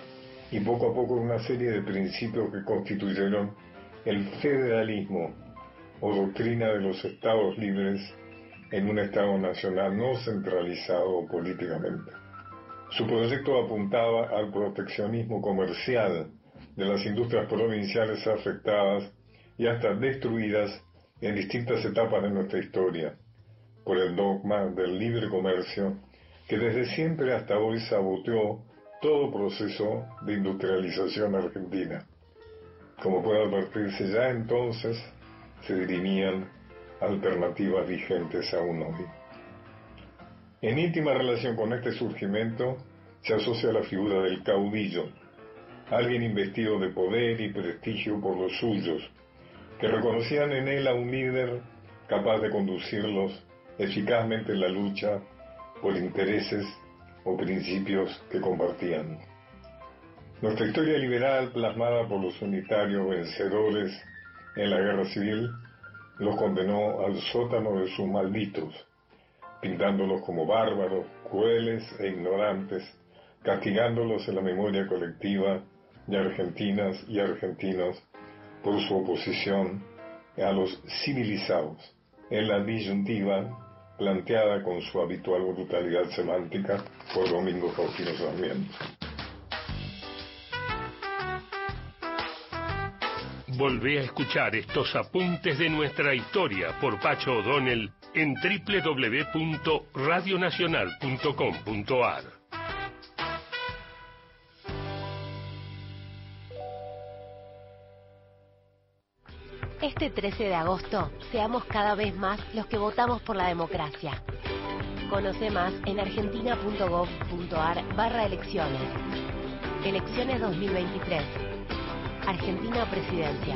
y poco a poco una serie de principios que constituyeron el federalismo o doctrina de los estados libres en un Estado nacional no centralizado políticamente. Su proyecto apuntaba al proteccionismo comercial de las industrias provinciales afectadas y hasta destruidas en distintas etapas de nuestra historia por el dogma del libre comercio que desde siempre hasta hoy saboteó todo proceso de industrialización argentina. Como puede advertirse ya entonces, se dirimían alternativas vigentes aún hoy. En íntima relación con este surgimiento se asocia la figura del caudillo, alguien investido de poder y prestigio por los suyos, que reconocían en él a un líder capaz de conducirlos eficazmente en la lucha por intereses o principios que compartían. Nuestra historia liberal, plasmada por los unitarios vencedores en la guerra civil, los condenó al sótano de sus malditos, pintándolos como bárbaros, crueles e ignorantes, castigándolos en la memoria colectiva de argentinas y argentinos por su oposición a los civilizados, en la disyuntiva planteada con su habitual brutalidad semántica por Domingo Faustino Sarmiento. Volvé a escuchar estos apuntes de nuestra historia por Pacho O'Donnell en www.radionacional.com.ar. Este 13 de agosto, seamos cada vez más los que votamos por la democracia. Conoce más en argentina.gov.ar barra elecciones. Elecciones 2023. Argentina Presidencia.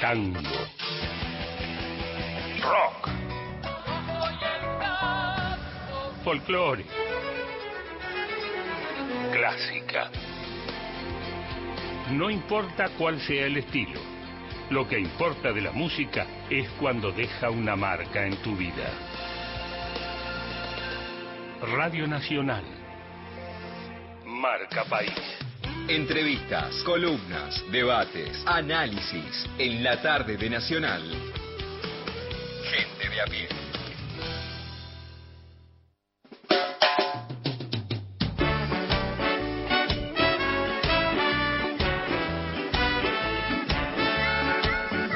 Tango. Rock. Folclore. Clásica. No importa cuál sea el estilo. Lo que importa de la música es cuando deja una marca en tu vida. Radio Nacional. Marca País. Entrevistas, columnas, debates, análisis en la tarde de Nacional. Gente de a.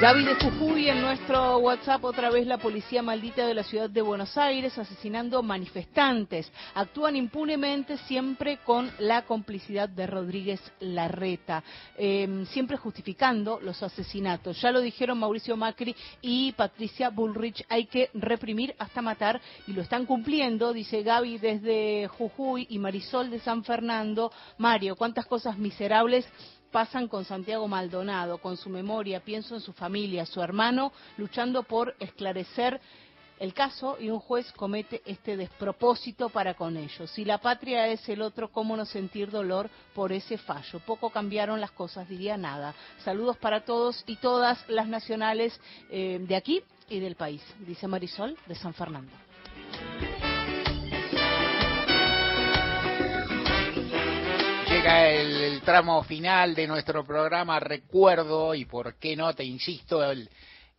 Gaby de Jujuy en nuestro WhatsApp, otra vez la policía maldita de la ciudad de Buenos Aires asesinando manifestantes. Actúan impunemente siempre con la complicidad de Rodríguez Larreta, eh, siempre justificando los asesinatos. Ya lo dijeron Mauricio Macri y Patricia Bullrich, hay que reprimir hasta matar y lo están cumpliendo, dice Gaby desde Jujuy y Marisol de San Fernando. Mario, cuántas cosas miserables pasan con Santiago Maldonado, con su memoria, pienso en su familia, su hermano, luchando por esclarecer el caso y un juez comete este despropósito para con ellos. Si la patria es el otro, ¿cómo no sentir dolor por ese fallo? Poco cambiaron las cosas, diría nada. Saludos para todos y todas las nacionales eh, de aquí y del país, dice Marisol de San Fernando. El, tramo final de nuestro programa. Recuerdo, y por qué no, te insisto, el,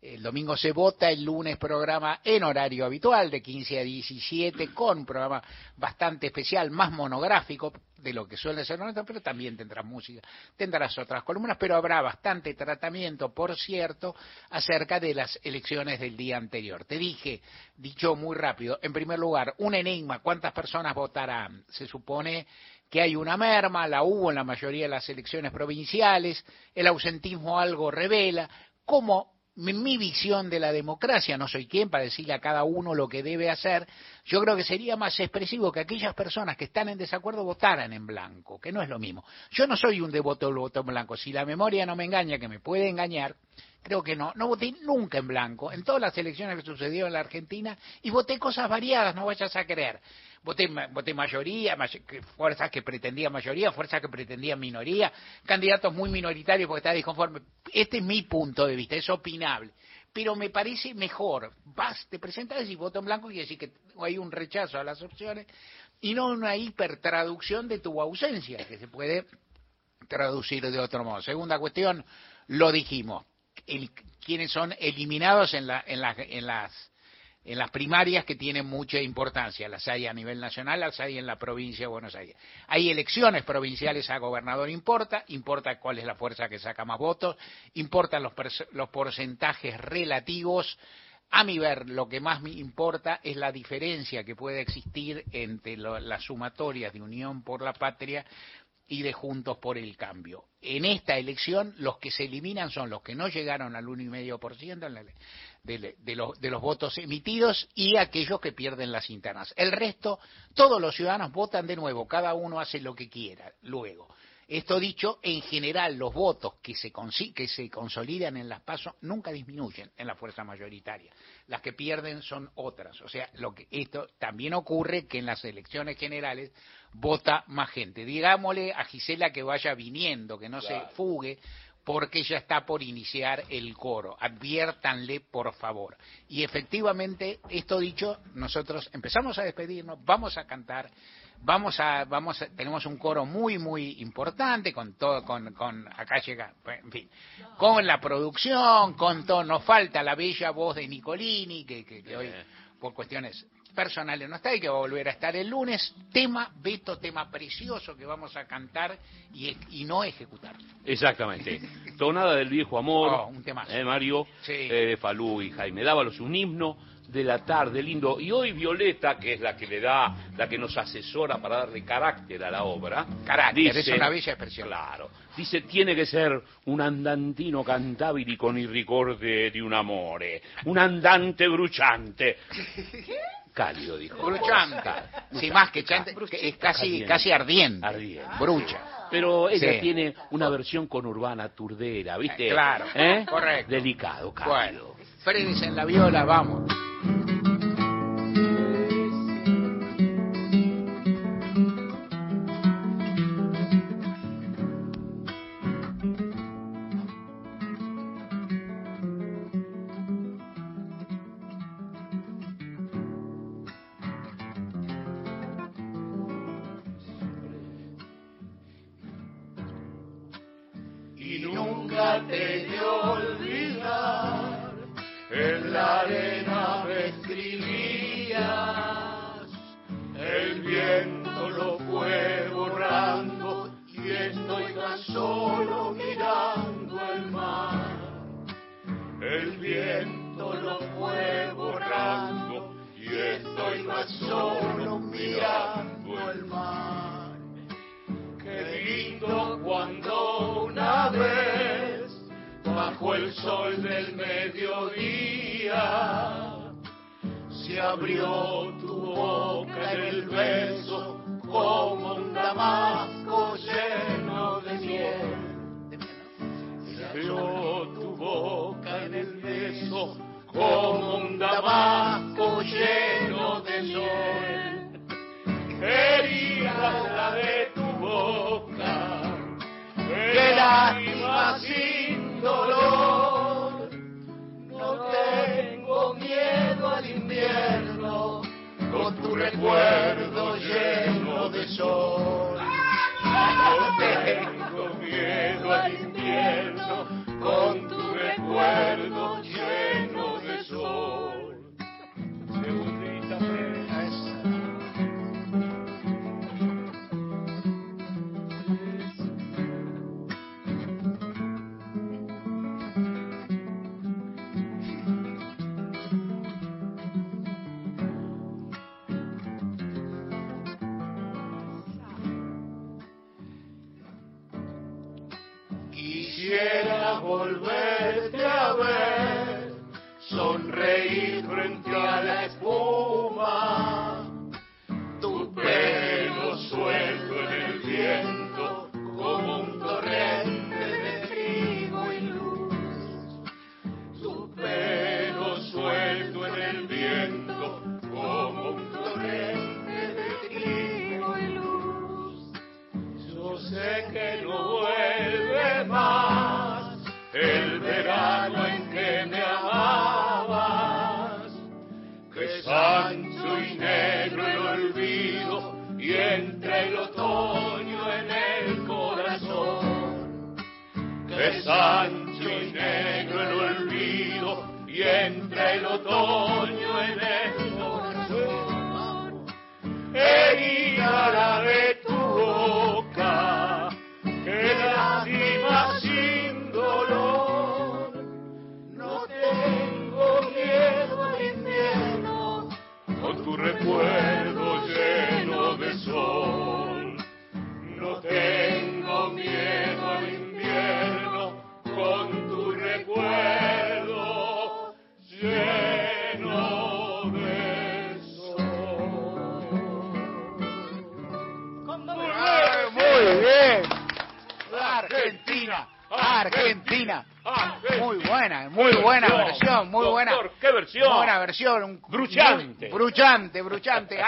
el domingo se vota, el lunes programa en horario habitual de 15 a 17 con un programa bastante especial, más monográfico de lo que suele ser nuestro, pero también tendrás música, tendrás otras columnas, pero habrá bastante tratamiento, por cierto, acerca de las elecciones del día anterior. Te dije, dicho muy rápido, en primer lugar, un enigma, ¿cuántas personas votarán? Se supone que hay una merma, la hubo en la mayoría de las elecciones provinciales, el ausentismo algo revela, como en mi visión de la democracia, no soy quien para decirle a cada uno lo que debe hacer, yo creo que sería más expresivo que aquellas personas que están en desacuerdo votaran en blanco, que no es lo mismo. Yo no soy un devoto del voto en blanco, si la memoria no me engaña, que me puede engañar, creo que no, no voté nunca en blanco, en todas las elecciones que sucedieron en la Argentina, y voté cosas variadas, no vayas a creer. Voté, voté mayoría, fuerzas que pretendían mayoría, fuerzas que pretendían minoría, candidatos muy minoritarios porque estaba disconforme. Este es mi punto de vista, es opinable. Pero me parece mejor, vas, te presentas y voto en blanco y decir que hay un rechazo a las opciones y no una hipertraducción de tu ausencia, que se puede traducir de otro modo. Segunda cuestión, lo dijimos, el, quienes son eliminados en, la, en, la, en las en las primarias que tienen mucha importancia. Las hay a nivel nacional, las hay en la provincia de Buenos Aires. Hay elecciones provinciales a gobernador, importa, importa cuál es la fuerza que saca más votos, importan los, los porcentajes relativos. A mi ver, lo que más me importa es la diferencia que puede existir entre lo, las sumatorias de Unión por la Patria y de Juntos por el Cambio. En esta elección, los que se eliminan son los que no llegaron al 1,5% en la de, de, los, de los votos emitidos y aquellos que pierden las internas. El resto, todos los ciudadanos votan de nuevo, cada uno hace lo que quiera luego. Esto dicho, en general los votos que se, que se consolidan en las pasos nunca disminuyen en la fuerza mayoritaria. Las que pierden son otras. O sea, lo que esto también ocurre que en las elecciones generales vota más gente. Digámosle a Gisela que vaya viniendo, que no claro. se fugue, porque ya está por iniciar el coro. Adviértanle, por favor. Y efectivamente, esto dicho, nosotros empezamos a despedirnos, vamos a cantar, vamos a, vamos a, tenemos un coro muy, muy importante con todo, con, con, acá llega, en fin, con la producción, con todo, nos falta la bella voz de Nicolini, que, que, que hoy, por cuestiones personales no está y que va a volver a estar el lunes. Tema, Beto, tema precioso que vamos a cantar y, y no ejecutar. Exactamente. Tonada del viejo amor, oh, un tema. Eh, Mario, sí. eh, Falú y Jaime Dávalos, un himno de la tarde, lindo. Y hoy Violeta, que es la que le da, la que nos asesora para darle carácter a la obra. Carácter, dice, es una bella expresión. Claro. Dice, tiene que ser un andantino cantabili con il ricorde di un amore, un andante bruciante. Cálido, dijo. Bruchante. Sí, más que chante, que es casi, ardiente. casi ardiente. Ardiente. Brucha. Pero ella Sí. tiene una versión con urbana turdera, ¿viste? Eh, claro, ¿Eh? correcto. Delicado, cálido. Bueno, en la viola, vamos. Abrió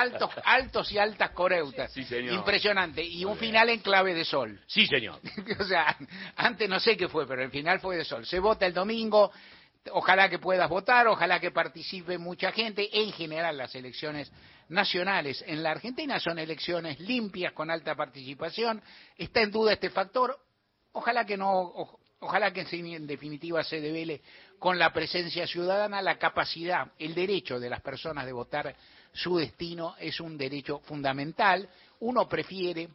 Altos, altos y altas coreutas. Sí, señor. Impresionante. Y un final en clave de sol. Sí, señor. o sea, antes no sé qué fue, pero el final fue de sol. Se vota el domingo. Ojalá que puedas votar, ojalá que participe mucha gente. En general, las elecciones nacionales en la Argentina son elecciones limpias con alta participación. Está en duda este factor. Ojalá que no, o- ojalá que en definitiva se devele con la presencia ciudadana la capacidad, el derecho de las personas de votar su destino es un derecho fundamental. Uno prefiere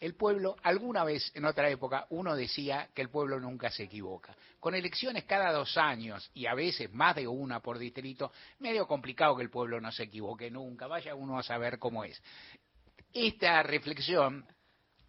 el pueblo, alguna vez en otra época, uno decía que el pueblo nunca se equivoca. Con elecciones cada dos años y a veces más de una por distrito, medio complicado que el pueblo no se equivoque nunca. Vaya uno a saber cómo es. Esta reflexión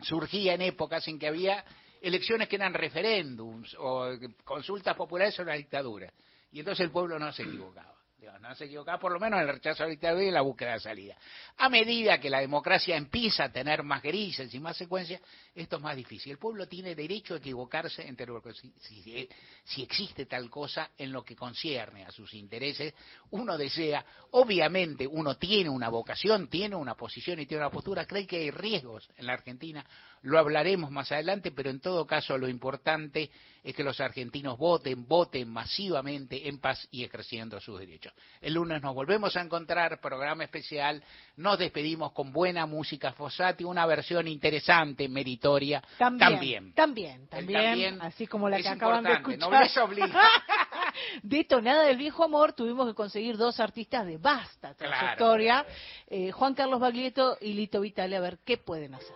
surgía en épocas en que había elecciones que eran referéndums o consultas populares sobre la dictadura. Y entonces el pueblo no se equivocaba. No se equivocaba por lo menos en el rechazo a la dictadura y la búsqueda de salida. A medida que la democracia empieza a tener más grises y más secuencias, esto es más difícil. El pueblo tiene derecho a equivocarse en términos de si, si- si existe tal cosa en lo que concierne a sus intereses. Uno desea, obviamente uno tiene una vocación, tiene una posición y tiene una postura, cree que hay riesgos en la Argentina, lo hablaremos más adelante, pero en todo caso lo importante es que los argentinos voten, voten masivamente en paz y ejerciendo sus derechos. El lunes nos volvemos a encontrar, programa especial, nos despedimos con buena música Fossati, una versión interesante, meritoria, También, también. también, El también, también así como la es que acaban de escuchar. nobleza obliga. de Tonada del Viejo Amor tuvimos que conseguir dos artistas de vasta trayectoria, eh, Juan Carlos Baglietto y Lito Vitale, a ver qué pueden hacer.